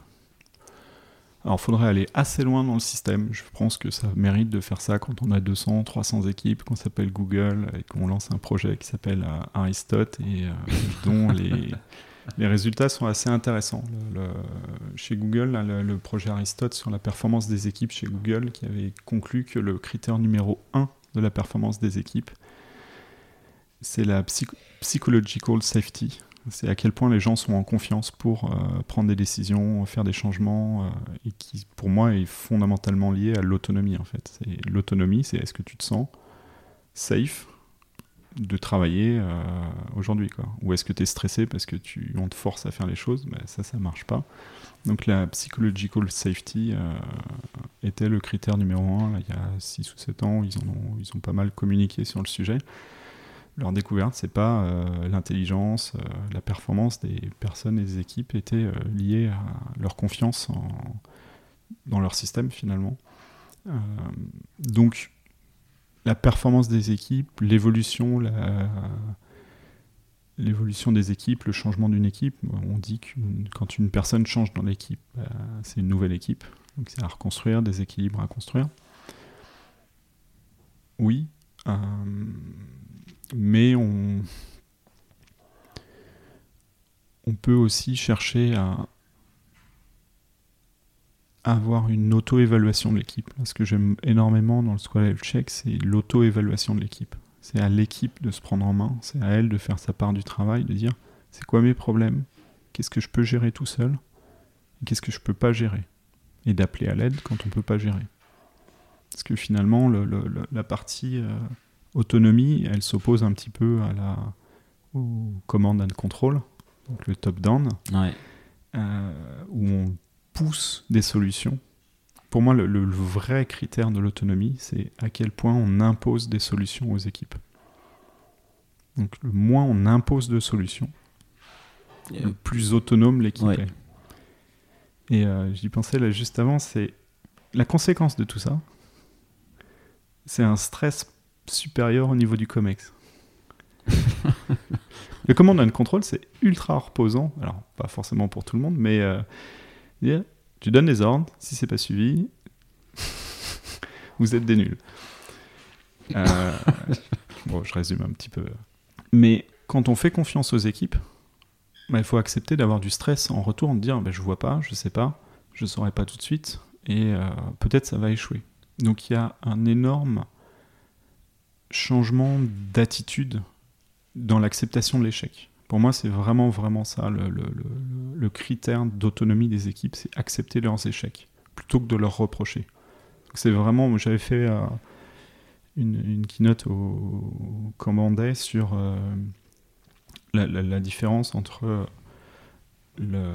Alors, il faudrait aller assez loin dans le système. Je pense que ça mérite de faire ça quand on a 200, 300 équipes, qu'on s'appelle Google et qu'on lance un projet qui s'appelle euh, Aristote et euh, dont les, les, résultats sont assez intéressants. chez Google, le, projet Aristote sur la performance des équipes chez Google qui avait conclu que le critère numéro 1 de la performance des équipes, c'est la psychological safety. C'est à quel point les gens sont en confiance pour euh, prendre des décisions, faire des changements, euh, et qui, pour moi, est fondamentalement lié à l'autonomie, en fait. L'autonomie, c'est est-ce que tu te sens safe de travailler euh, aujourd'hui, quoi? Ou est-ce que tu es stressé parce que tu, on te force à faire les choses? Ben, Ça, ça marche pas. Donc la psychological safety était le critère numéro un, il y a 6 ou 7 ans, ils, ont, ils ont pas mal communiqué sur le sujet leur découverte, c'est pas euh, l'intelligence, euh, la performance des personnes et des équipes était euh, liée à leur confiance dans leur système finalement. donc la performance des équipes, l'évolution, l'évolution des équipes, le changement d'une équipe, on dit que quand une personne change dans l'équipe, bah, c'est une nouvelle équipe. Donc c'est à reconstruire, des équilibres à construire. Oui mais on, on peut aussi chercher à avoir une auto-évaluation de l'équipe. Ce que j'aime énormément dans le Squad Health Check, c'est l'auto-évaluation de l'équipe. C'est à l'équipe de se prendre en main, c'est à elle de faire sa part du travail, de dire c'est quoi mes problèmes, qu'est-ce que je peux gérer tout seul, et qu'est-ce que je peux pas gérer, et d'appeler à l'aide quand on peut pas gérer. Parce que finalement, la partie euh, autonomie, elle s'oppose un petit peu à la, au command and control, donc le top-down, euh, où on pousse des solutions. Pour moi, le, vrai critère de l'autonomie, c'est à quel point on impose des solutions aux équipes. Donc le moins on impose de solutions, le plus autonome l'équipe est. Et euh, j'y pensais là juste avant, c'est la conséquence de tout ça, c'est un stress supérieur au niveau du COMEX. le command and control, c'est ultra reposant. Alors, pas forcément pour tout le monde, mais euh, tu donnes des ordres, si c'est pas suivi, vous êtes des nuls. Euh, bon, je résume un petit peu. Mais quand on fait confiance aux équipes, bah, il faut accepter d'avoir du stress en retour, de dire bah, je vois pas, je sais pas, je saurai pas tout de suite, et euh, peut-être ça va échouer. Donc il y a un énorme changement d'attitude dans l'acceptation de l'échec. Pour moi, c'est vraiment, vraiment ça le, critère d'autonomie des équipes, c'est accepter leurs échecs plutôt que de leur reprocher. C'est vraiment, j'avais fait euh, une, keynote au, Commandé sur euh, la, différence entre euh, le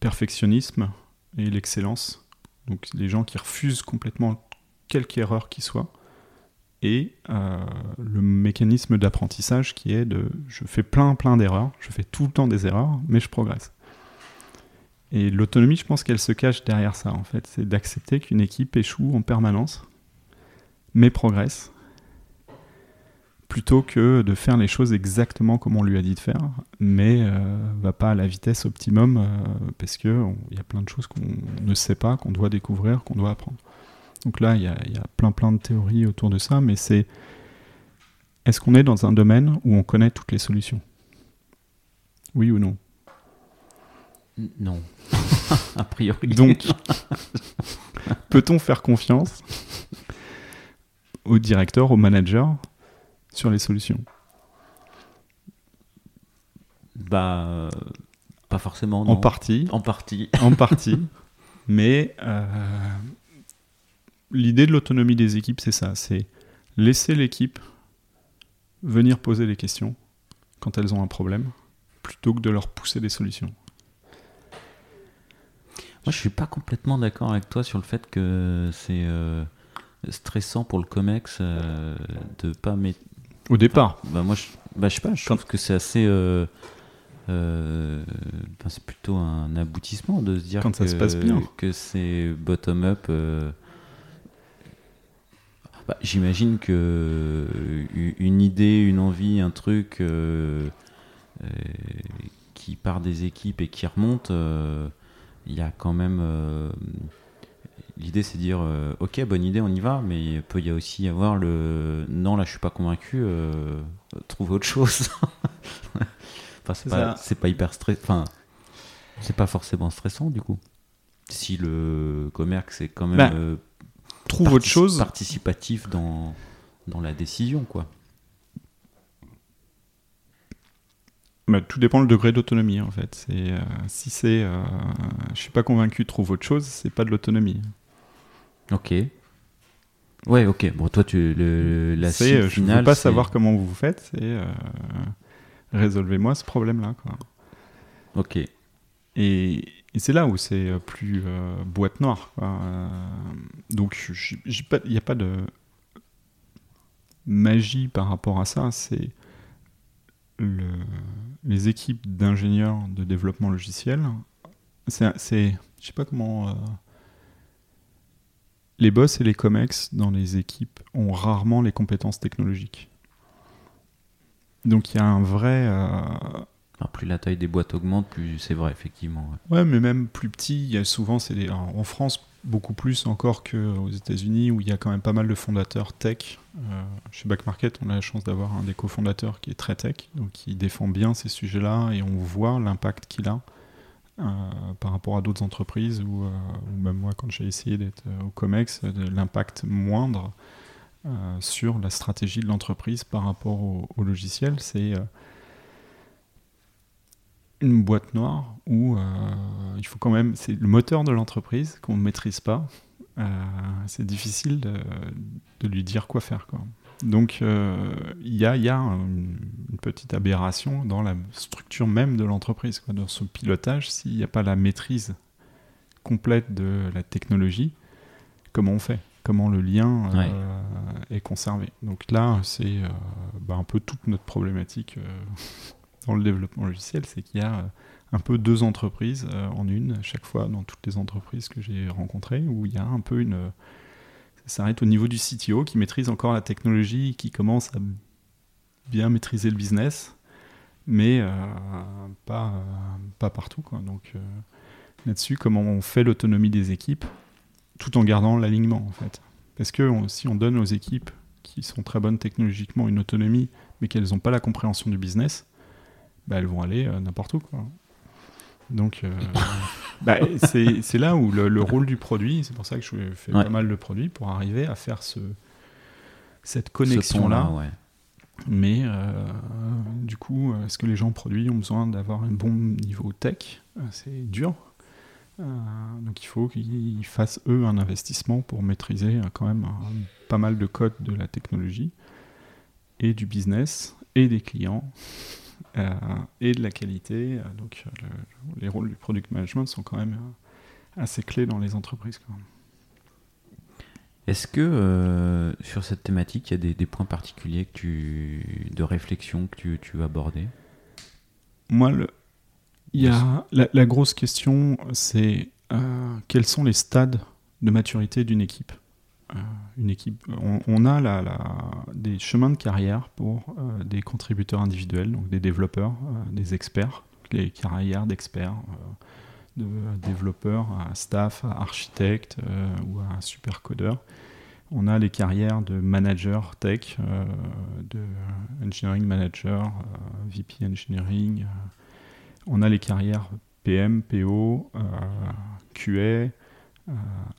perfectionnisme et l'excellence. Donc les gens qui refusent complètement quelque erreur qui soit et euh, le mécanisme d'apprentissage qui est de je fais plein plein d'erreurs, je fais tout le temps des erreurs, mais je progresse. Et l'autonomie, je pense qu'elle se cache derrière ça, en fait, c'est d'accepter qu'une équipe échoue en permanence, mais progresse, plutôt que de faire les choses exactement comme on lui a dit de faire, mais euh, va pas à la vitesse optimum euh, parce que il y a plein de choses qu'on ne sait pas, qu'on doit découvrir, qu'on doit apprendre. Donc là, il y, a plein plein de théories autour de ça, mais c'est est-ce qu'on est dans un domaine où on connaît toutes les solutions? Oui ou non? Non. a priori. Donc, peut-on faire confiance au directeur, au manager sur les solutions? Bah, pas forcément. En partie. En partie. En partie. mais euh, l'idée de l'autonomie des équipes, c'est ça. C'est laisser l'équipe venir poser des questions quand elles ont un problème, plutôt que de leur pousser des solutions. Moi, je suis pas complètement d'accord avec toi sur le fait que c'est euh, stressant pour le COMEX euh, de pas mettre. Au départ. bah moi, je, bah, je sais pas. Je trouve que c'est assez. Euh, c'est plutôt un aboutissement de se dire quand que, ça se passe bien. que c'est bottom up. Bah, J'imagine que une idée, une envie, un truc qui part des équipes et qui remonte il y a quand même. Euh, l'idée, c'est de dire euh, Ok, bonne idée, on y va, mais il peut y aussi avoir le Non, là, je suis pas convaincu, euh, trouve autre chose. enfin, c'est pas, pas, hyper stressant. Enfin, c'est pas forcément stressant, du coup. Si le commerce est quand même. Bah, trouve autre chose. Participatif dans, dans la décision, quoi. Bah, tout dépend le degré d'autonomie en fait. C'est euh, si c'est, euh, je suis pas convaincu, trouve autre chose, c'est pas de l'autonomie. Ok. Ouais, ok. Bon, toi, tu le, la suite euh, Je ne veux pas savoir comment vous faites. C'est résolvez-moi ce problème-là. Quoi. Ok. Et, c'est là où c'est plus boîte noire. donc, il n'y a pas de magie par rapport à ça. C'est le, les équipes d'ingénieurs de développement logiciel, c'est, je sais pas comment. Euh, les boss et les comex dans les équipes ont rarement les compétences technologiques. Donc il y a un vrai. Euh, plus la taille des boîtes augmente, plus c'est vrai, effectivement. Ouais. mais même plus petit, il y a souvent, c'est en France, beaucoup plus encore qu'aux États-Unis, où il y a quand même pas mal de fondateurs tech. Euh, chez Back Market, on a la chance d'avoir un des cofondateurs qui est très tech, donc qui défend bien ces sujets-là, et on voit l'impact qu'il a euh, par rapport à d'autres entreprises, ou, euh, même moi, quand j'ai essayé d'être au COMEX, l'impact moindre sur la stratégie de l'entreprise par rapport au, au logiciel. C'est une boîte noire où euh, il faut quand même, c'est le moteur de l'entreprise qu'on ne maîtrise pas. Euh, c'est difficile de, de, lui dire quoi faire. Quoi. Donc euh, il y a, y a une, petite aberration dans la structure même de l'entreprise, dans ce pilotage. S'il n'y a pas la maîtrise complète de la technologie, comment on fait? Comment le lien est conservé? Donc là, c'est bah, un peu toute notre problématique dans le développement logiciel, c'est qu'il y a euh, un peu deux entreprises euh, en une, à chaque fois dans toutes les entreprises que j'ai rencontrées, où il y a un peu une... Ça s'arrête au niveau du CTO qui maîtrise encore la technologie, qui commence à bien maîtriser le business, mais euh, pas, pas partout. Donc là-dessus, comment on fait l'autonomie des équipes tout en gardant l'alignement en fait. Parce que si on donne aux équipes qui sont très bonnes technologiquement une autonomie, mais qu'elles n'ont pas la compréhension du business, bah, elles vont aller euh, n'importe où. Quoi. Donc, euh, bah, c'est là où le, rôle du produit, c'est pour ça que je fais pas mal de produits, pour arriver à faire ce, cette connexion-là. Mais euh, du coup, est-ce que les gens produits ont besoin d'avoir un bon niveau tech C'est dur. donc il faut qu'ils fassent eux un investissement pour maîtriser quand même pas mal de codes de la technologie et du business et des clients et de la qualité. Euh, donc euh, les rôles du product management sont quand même assez clés dans les entreprises. Est-ce que sur cette thématique, il y a des, points particuliers que tu, de réflexion que tu, tu veux aborder? Moi, le, y a, la, grosse question, c'est quels sont les stades de maturité d'une équipe? Équipe. On, a la, des chemins de carrière pour des contributeurs individuels, donc des développeurs, des experts, les carrières d'experts, de développeurs à staff, à architecte ou à super codeur. On a les carrières de manager tech, de engineering manager, VP engineering. on a les carrières PM, PO, QA,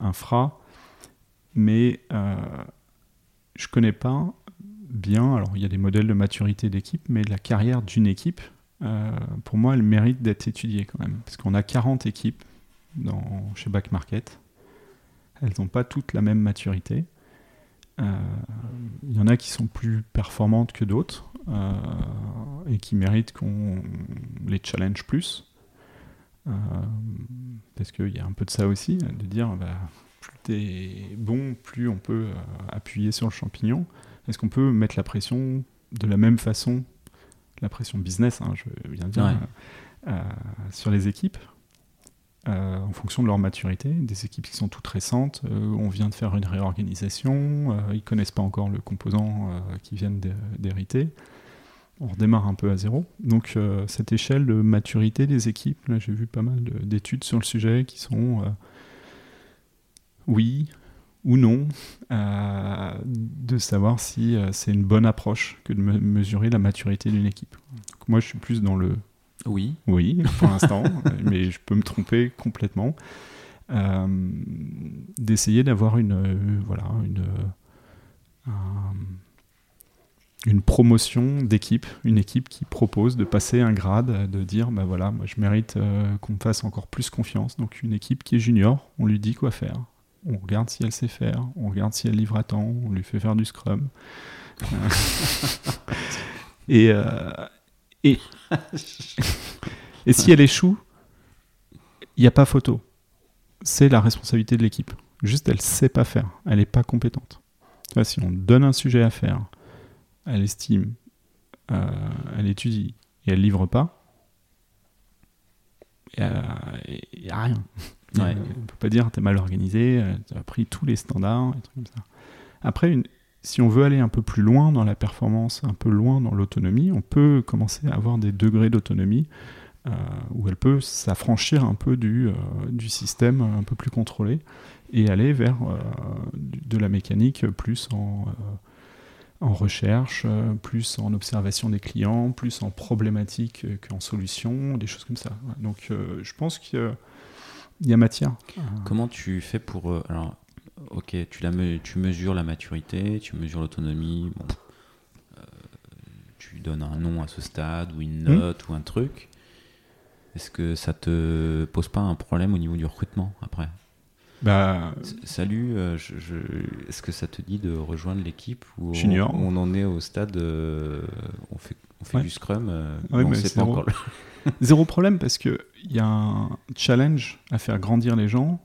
infra mais euh, je connais pas bien. Alors, il y a des modèles de maturité d'équipe, mais la carrière d'une équipe, euh, pour moi, elle mérite d'être étudiée quand même. Parce qu'on a 40 équipes dans, chez Back Market. Elles n'ont pas toutes la même maturité. Euh, il y en a qui sont plus performantes que d'autres euh, et qui méritent qu'on les challenge plus. parce qu'il y a un peu de ça aussi, de dire bah, plus t'es bon, plus on peut euh, appuyer sur le champignon. Est-ce qu'on peut mettre la pression de la même façon, la pression business, hein, je viens de dire, euh, euh, sur les équipes en fonction de leur maturité, des équipes qui sont toutes récentes, on vient de faire une réorganisation, ils connaissent pas encore le composant qui viennent d'hériter, on redémarre un peu à zéro. Donc cette échelle de maturité des équipes, là j'ai vu pas mal d'études sur le sujet qui sont oui ou non, euh, de savoir si euh, c'est une bonne approche que de mesurer la maturité d'une équipe. moi, je suis plus dans le oui, oui pour l'instant, mais je peux me tromper complètement. Euh, d'essayer d'avoir une voilà une une promotion d'équipe, une équipe qui propose de passer un grade, de dire bah voilà, moi je mérite qu'on me fasse encore plus confiance. Donc une équipe qui est junior, on lui dit quoi faire on regarde si elle sait faire, on regarde si elle livre à temps, on lui fait faire du scrum. et, euh, et, et si elle échoue, il n'y a pas photo. C'est la responsabilité de l'équipe. Juste, elle ne sait pas faire. Elle n'est pas compétente. si on donne un sujet à faire, elle estime, euh, elle étudie et elle livre pas, il n'y a, rien. Ouais. On ne peut pas dire t'es mal organisé, euh, tu as pris tous les standards, trucs comme ça. Après, si on veut aller un peu plus loin dans la performance, un peu loin dans l'autonomie, on peut commencer à avoir des degrés d'autonomie euh, où elle peut s'affranchir un peu du, euh, système un peu plus contrôlé et aller vers de la mécanique plus en, en recherche, plus en observation des clients, plus en problématique qu'en solution, des choses comme ça. Donc je pense que il y a matière. Comment tu fais pour. Euh, alors, ok, tu, la tu mesures la maturité, tu mesures l'autonomie, bon, euh, tu donnes un nom à ce stade, ou une hmm. note, ou un truc. Est-ce que ça te pose pas un problème au niveau du recrutement après? Bah, Salut, euh, je, est-ce que ça te dit de rejoindre l'équipe ou Junior. On, en est au stade, on fait, fait du scrum, on sait pas encore. Zéro problème parce qu'il y a un challenge à faire grandir les gens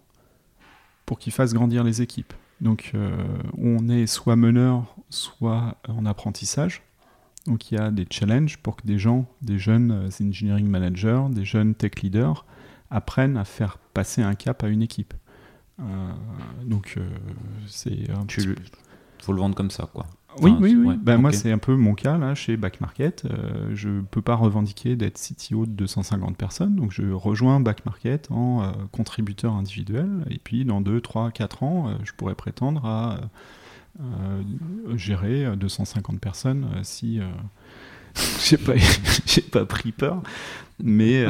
pour qu'ils fassent grandir les équipes. Donc euh, on est soit meneur, soit en apprentissage. Donc il y a des challenges pour que des gens, des jeunes euh, engineering managers, des jeunes tech leaders apprennent à faire passer un cap à une équipe. Euh, donc c'est un faut le vendre comme ça quoi. Oui, oui, oui. Ben, Moi, c'est un peu mon cas là chez Back Market. Euh, je ne peux pas revendiquer d'être CTO de 250 personnes, donc je rejoins Back Market en euh, contributeur individuel. Et puis, dans 2, 3, 4 ans, euh, je pourrais prétendre à gérer 250 personnes si j'ai pas, pas pris peur. Mais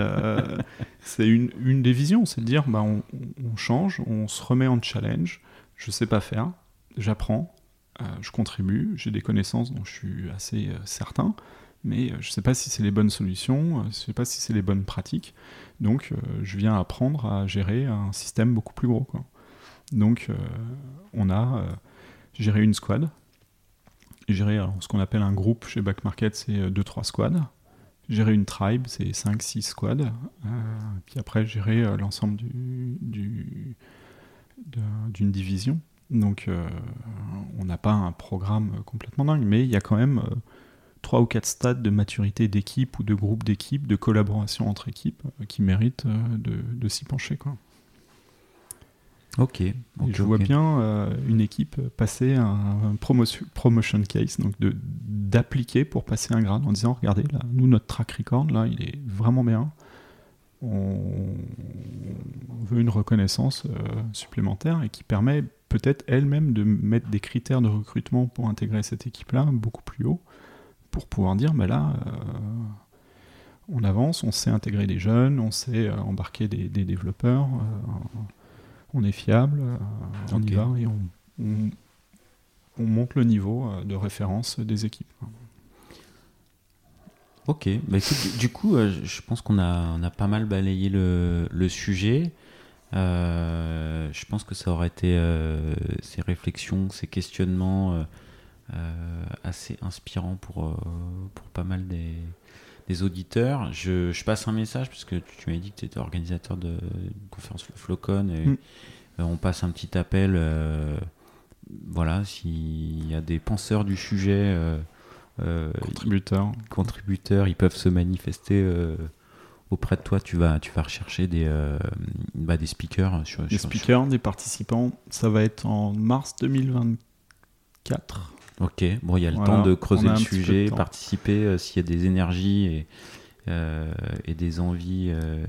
c'est une, une, des visions, c'est de dire bah, on, on change, on se remet en challenge. Je sais pas faire, j'apprends je contribue, j'ai des connaissances dont je suis assez euh, certain, mais euh, je ne sais pas si c'est les bonnes solutions, je ne sais pas si c'est les bonnes pratiques. Donc, je viens apprendre à gérer un système beaucoup plus gros. Donc, on a géré une squad. Gérer ce qu'on appelle un groupe chez Back Market, c'est 2-3 squads. Gérer une tribe, c'est 5-6 squads. puis après, gérer l'ensemble d'une du, division. Donc euh, on n'a pas un programme complètement dingue, mais il y a quand même euh, trois ou quatre stades de maturité d'équipe ou de groupe d'équipe, de collaboration entre équipes, euh, qui méritent de, s'y pencher. Quoi. Ok. Et ok, je vois bien euh, une équipe passer un, un promotion, promotion case, donc d'appliquer pour passer un grade en disant regardez, là, nous, notre track record, là, il est vraiment bien. On, on veut une reconnaissance euh, supplémentaire et qui permet peut-être elle-même de mettre des critères de recrutement pour intégrer cette équipe-là beaucoup plus haut pour pouvoir dire bah là, euh, on avance, on sait intégrer des jeunes, on sait euh, embarquer des, des développeurs. euh, on est fiable, euh, on y va et on, on- on monte le niveau de référence des équipes. Ok, bah écoute, du- coup, je- je pense qu'on a, on a pas mal balayé le, le sujet. Euh, je pense que ça aurait été euh, ces réflexions, ces questionnements euh, euh, assez inspirants pour, euh, pour pas mal des, des auditeurs. Je, je passe un message parce que tu, tu m'as dit que tu étais organisateur de, d'une conférence Flocon et Mm. on passe un petit appel. euh, voilà, s'il y a des penseurs du sujet. euh, euh, Contributeur. contributeurs, ils peuvent se manifester euh, auprès de toi. Tu vas, tu vas rechercher des, euh, bah, des speakers sur, Des sur- speakers, des participants, ça va être en mars 2024. Ok, bon, il y a le Voilà, temps de creuser le sujet, participer euh, s'il y a des énergies et, euh, et des envies euh,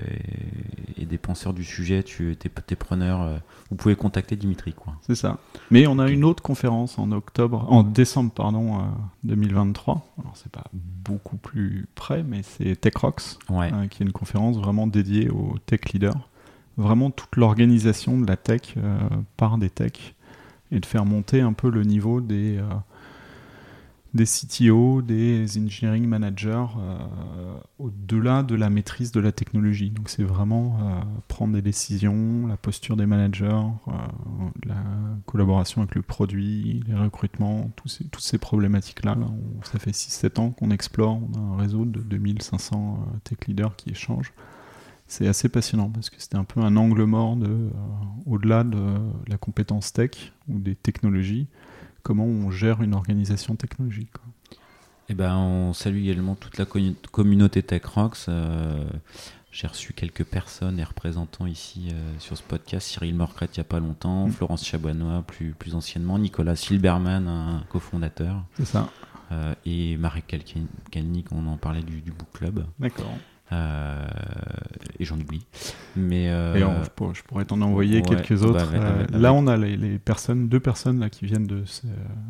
et, et des penseurs du sujet. Tu t'es, t'es preneur. euh, vous pouvez contacter Dimitri, quoi. C'est ça. Mais on a une autre conférence en octobre, en décembre pardon, euh, 2023. Alors c'est pas beaucoup plus près, mais c'est Tech Rocks, Ouais. euh, qui est une conférence vraiment dédiée aux tech leaders. Vraiment toute l'organisation de la tech par des techs et de faire monter un peu le niveau des, des CTO, des engineering managers euh, au-delà de la maîtrise de la technologie. Donc c'est vraiment euh, prendre des décisions, la posture des managers, euh, la collaboration avec le produit, les recrutements, toutes ces problématiques-là. ça fait 6-7 ans qu'on explore, on a un réseau de 2500 euh, tech leaders qui échangent. C'est assez passionnant parce que c'était un peu un angle mort de, au-delà de la compétence tech ou des technologies, comment on gère une organisation technologique. quoi. Eh ben, on salue également toute la co- communauté Tech Rocks. euh, J'ai reçu quelques personnes et représentants ici euh, sur ce podcast. Cyril Morcrette il n'y a pas longtemps, Mm. Florence Chaboinois plus, plus anciennement, Nicolas Silberman, un cofondateur, C'est ça. euh, et Marek Kalnik, on en parlait du, du Book Club. D'accord. Euh, et j'en oublie. Mais euh, Et on- je, pourrais, je pourrais t'en envoyer ouais, quelques bah, autres. avec- Euh, là, on a les, les personnes, deux personnes là qui viennent de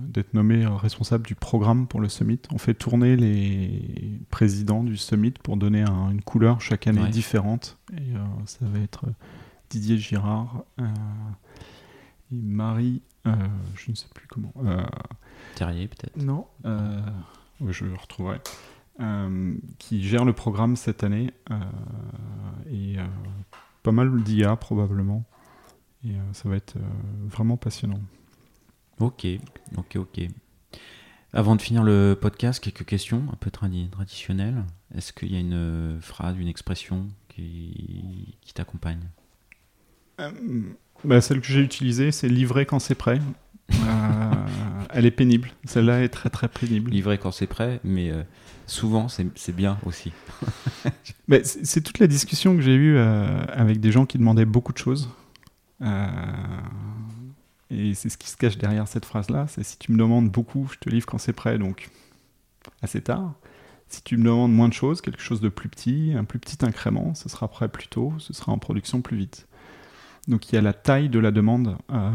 d'être nommées responsables du programme pour le summit. On fait tourner les présidents du summit pour donner un- une couleur chaque année Ouais. différente. Et euh, ça va être Didier Girard et Marie, je ne sais plus comment. Terrier peut-être. non. Je le retrouverai. Euh, qui gère le programme cette année. euh, et euh, pas mal d'IA probablement. Et ça va être vraiment passionnant. Ok, ok, ok. Avant de finir le podcast, quelques questions un peu tradi- traditionnelles. Est-ce qu'il y a une phrase, une expression qui, qui t'accompagne? Euh, bah, celle que j'ai utilisée, c'est livrer quand c'est prêt. Euh, elle est pénible. Celle-là est très très pénible. Livrer quand c'est prêt, mais euh, souvent c'est bien aussi. Mais c'est c'est toute la discussion que j'ai eue euh, avec des gens qui demandaient beaucoup de choses. Euh, et c'est ce qui se cache derrière cette phrase-là. C'est si tu me demandes beaucoup, je te livre quand c'est prêt, donc assez tard. Si tu me demandes moins de choses, quelque chose de plus petit, un plus petit incrément, ce sera prêt plus tôt, ce sera en production plus vite. Donc il y a la taille de la demande euh,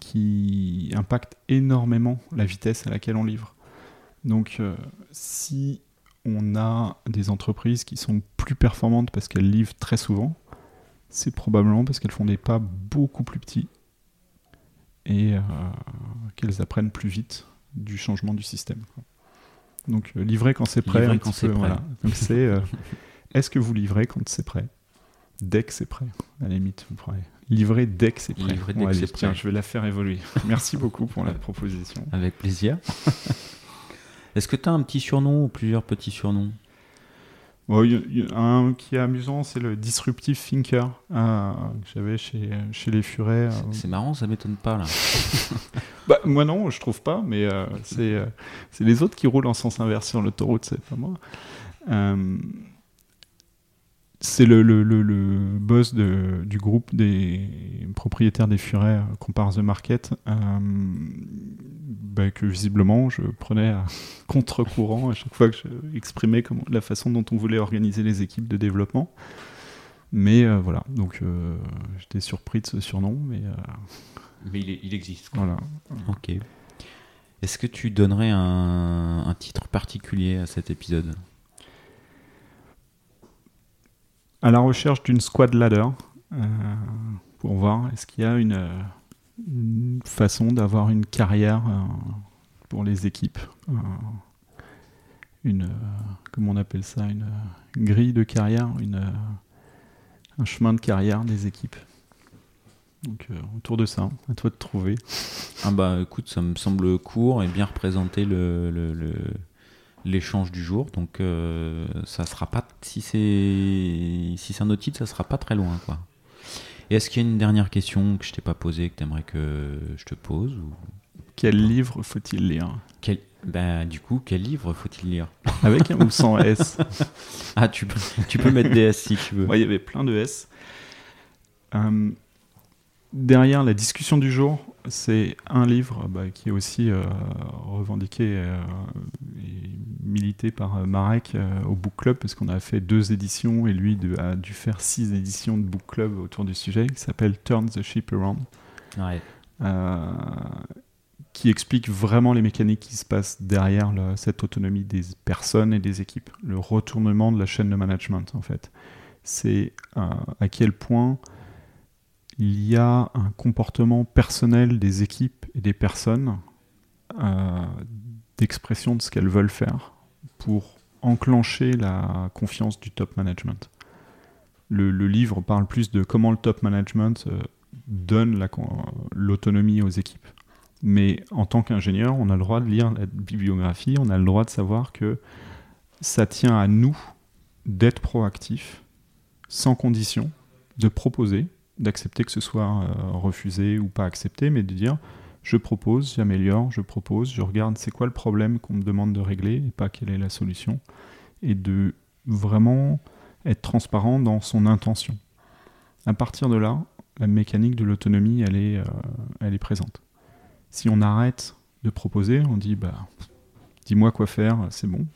qui impacte énormément la vitesse à laquelle on livre. Donc euh, si on a des entreprises qui sont plus performantes parce qu'elles livrent très souvent, c'est probablement parce qu'elles font des pas beaucoup plus petits et euh, qu'elles apprennent plus vite du changement du système. quoi. Donc livrer quand c'est prêt. Livrer un quand petit c'est peu, prêt. voilà. Donc c'est est-ce que vous livrez quand c'est prêt? Dès que c'est prêt, à la limite, vous pourrez livrer dès que c'est prêt. Livrer dès que c'est tiens, prêt. je vais la faire évoluer. Merci beaucoup pour la proposition. Avec plaisir. Est-ce que tu as un petit surnom ou plusieurs petits surnoms? Bon, un qui est amusant, c'est le Disruptive Thinker euh, que j'avais chez, chez les Furets. euh. C'est marrant, ça m'étonne pas là. Bah, moi non, je trouve pas, mais euh, c'est euh, c'est les autres qui roulent en sens inverse sur l'autoroute, c'est pas moi. Euh, c'est le, le, le, boss de, du groupe des propriétaires des furets Compare the Market bah, que visiblement je prenais à contre-courant à chaque fois que je exprimais comment, la façon dont on voulait organiser les équipes de développement. Mais voilà, donc j'étais surpris de ce surnom, mais mais il, existe. Voilà. Ok. Est-ce que tu donnerais un, titre particulier à cet épisode? À la recherche d'une squad ladder, euh, pour voir est-ce qu'il y a une, façon d'avoir une carrière euh, pour les équipes. Euh, une, comment on appelle ça une, grille de carrière, une, un chemin de carrière des équipes? Donc autour de ça, à toi de trouver. Ah bah écoute, ça me semble court et bien représenter le, l'échange du jour. Donc euh, ça sera pas si c'est si c'est un autre titre, ça sera pas très loin quoi. Et est-ce qu'il y a une dernière question que je t'ai pas posée que tu aimerais que je te pose ou... Quel livre faut-il lire? Quel... Bah, du coup, quel livre faut-il lire? Avec un ou sans S? Ah, tu peux, tu peux mettre des S si tu veux. Il y avait plein de S. Euh, derrière la discussion du jour, c'est un livre bah, qui est aussi euh, revendiqué euh, et milité par euh, Marek au Book Club, parce qu'on a fait deux éditions et lui a dû faire six éditions de Book Club autour du sujet, qui s'appelle Turn the Ship Around. qui explique vraiment les mécaniques qui se passent derrière cette autonomie des personnes et des équipes, le retournement de la chaîne de management en fait. C'est à quel point il y a un comportement personnel des équipes et des personnes euh, d'expression de ce qu'elles veulent faire pour enclencher la confiance du top management. Le, livre parle plus de comment le top management euh, donne l'autonomie aux équipes. Mais en tant qu'ingénieur, on a le droit de lire la bibliographie, on a le droit de savoir que ça tient à nous d'être proactifs, sans condition, de proposer, d'accepter que ce soit euh, refusé ou pas accepté, mais de dire je propose, j'améliore, je propose, je regarde c'est quoi le problème qu'on me demande de régler et pas quelle est la solution. Et de vraiment être transparent dans son intention. À partir de là, la mécanique de l'autonomie, elle, est, euh, elle est présente. Si on arrête de proposer, on dit bah dis-moi quoi faire, c'est bon.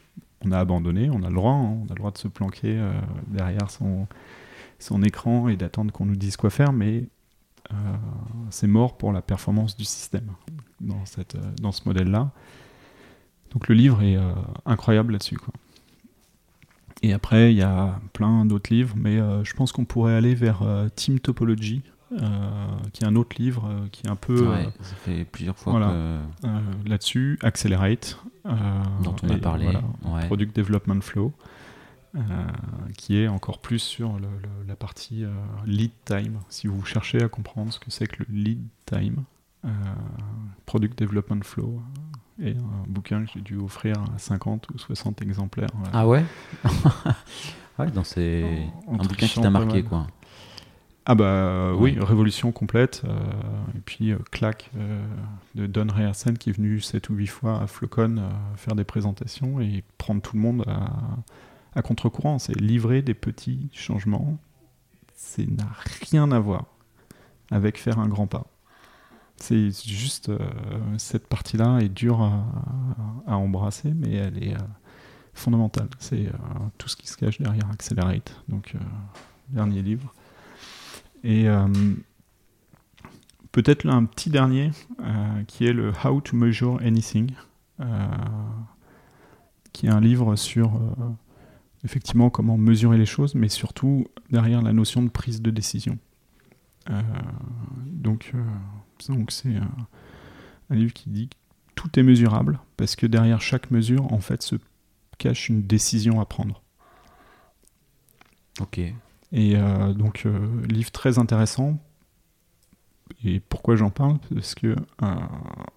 On a abandonné, on a le droit, hein, on a le droit de se planquer euh, derrière son, son écran et d'attendre qu'on nous dise quoi faire, mais euh, c'est mort pour la performance du système dans, cette, euh, dans ce modèle-là. Donc le livre est euh, incroyable là-dessus. Et après, il y a plein d'autres livres, mais je pense qu'on pourrait aller vers Team Topology, qui est un autre livre qui est un peu. ça fait plusieurs fois là-dessus. Accelerate. dont on a parlé. Product Development Flow. Euh, qui est encore plus sur la partie euh, lead time. Si vous cherchez à comprendre ce que c'est que le lead time, euh, Product Development Flow, et un bouquin que j'ai dû offrir à 50 ou 60 exemplaires. Ah ouais? Ouais, dans ces... un bouquin qui t'a marqué, quoi. Ah bah oui, révolution complète. et puis claque de Don Rehersen qui est venu 7 ou 8 fois à Flocon faire des présentations et prendre tout le monde à, à contre-courant, c'est livrer des petits changements. Ça n'a rien à voir avec faire un grand pas. C'est juste euh, cette partie-là est dure à, embrasser, mais elle est euh, fondamentale. C'est euh, tout ce qui se cache derrière Accelerate, donc dernier livre. Et peut-être un petit dernier qui est le How to Measure Anything, qui est un livre sur effectivement comment mesurer les choses, mais surtout derrière la notion de prise de décision. Euh, donc, euh, donc c'est un, livre qui dit que tout est mesurable parce que derrière chaque mesure, en fait, se cache une décision à prendre. Ok. Et euh, donc, livre très intéressant. Et pourquoi j'en parle? Parce que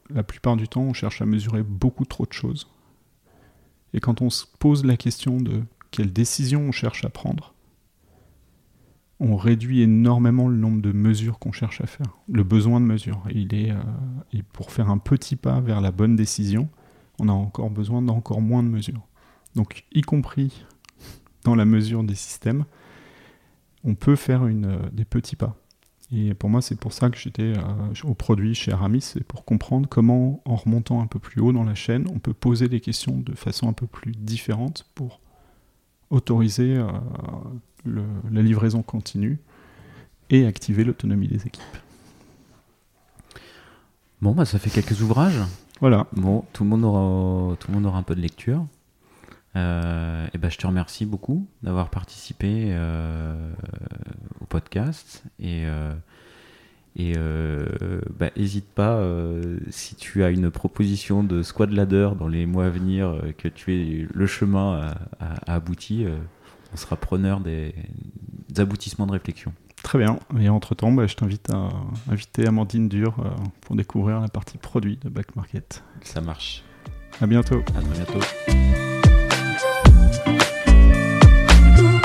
la plupart du temps, on cherche à mesurer beaucoup trop de choses. Et quand on se pose la question de quelles décisions on cherche à prendre, on réduit énormément le nombre de mesures qu'on cherche à faire, le besoin de mesures. il est, euh, et pour faire un petit pas vers la bonne décision, on a encore besoin d'encore moins de mesures. Donc, y compris dans la mesure des systèmes, on peut faire une, des petits pas. Et pour moi, c'est pour ça que j'étais au produit chez Aramis, c'est pour comprendre comment, en remontant un peu plus haut dans la chaîne, on peut poser des questions de façon un peu plus différente pour autoriser la livraison continue et activer l'autonomie des équipes. Bon, bah, ça fait quelques ouvrages. Voilà. Bon, tout le monde aura, tout le monde aura un peu de lecture. Euh, et ben, je te remercie beaucoup d'avoir participé euh, au podcast. Et, euh, et bah, n'hésite pas, si tu as une proposition de squad ladder dans les mois à venir, que tu aies le chemin à, abouti, on sera preneur des, des aboutissements de réflexion. Très bien. Et entre-temps, bah, je t'invite à inviter Amandine Dur euh, pour découvrir la partie produit de Back Market. Ça marche. À bientôt. À bientôt.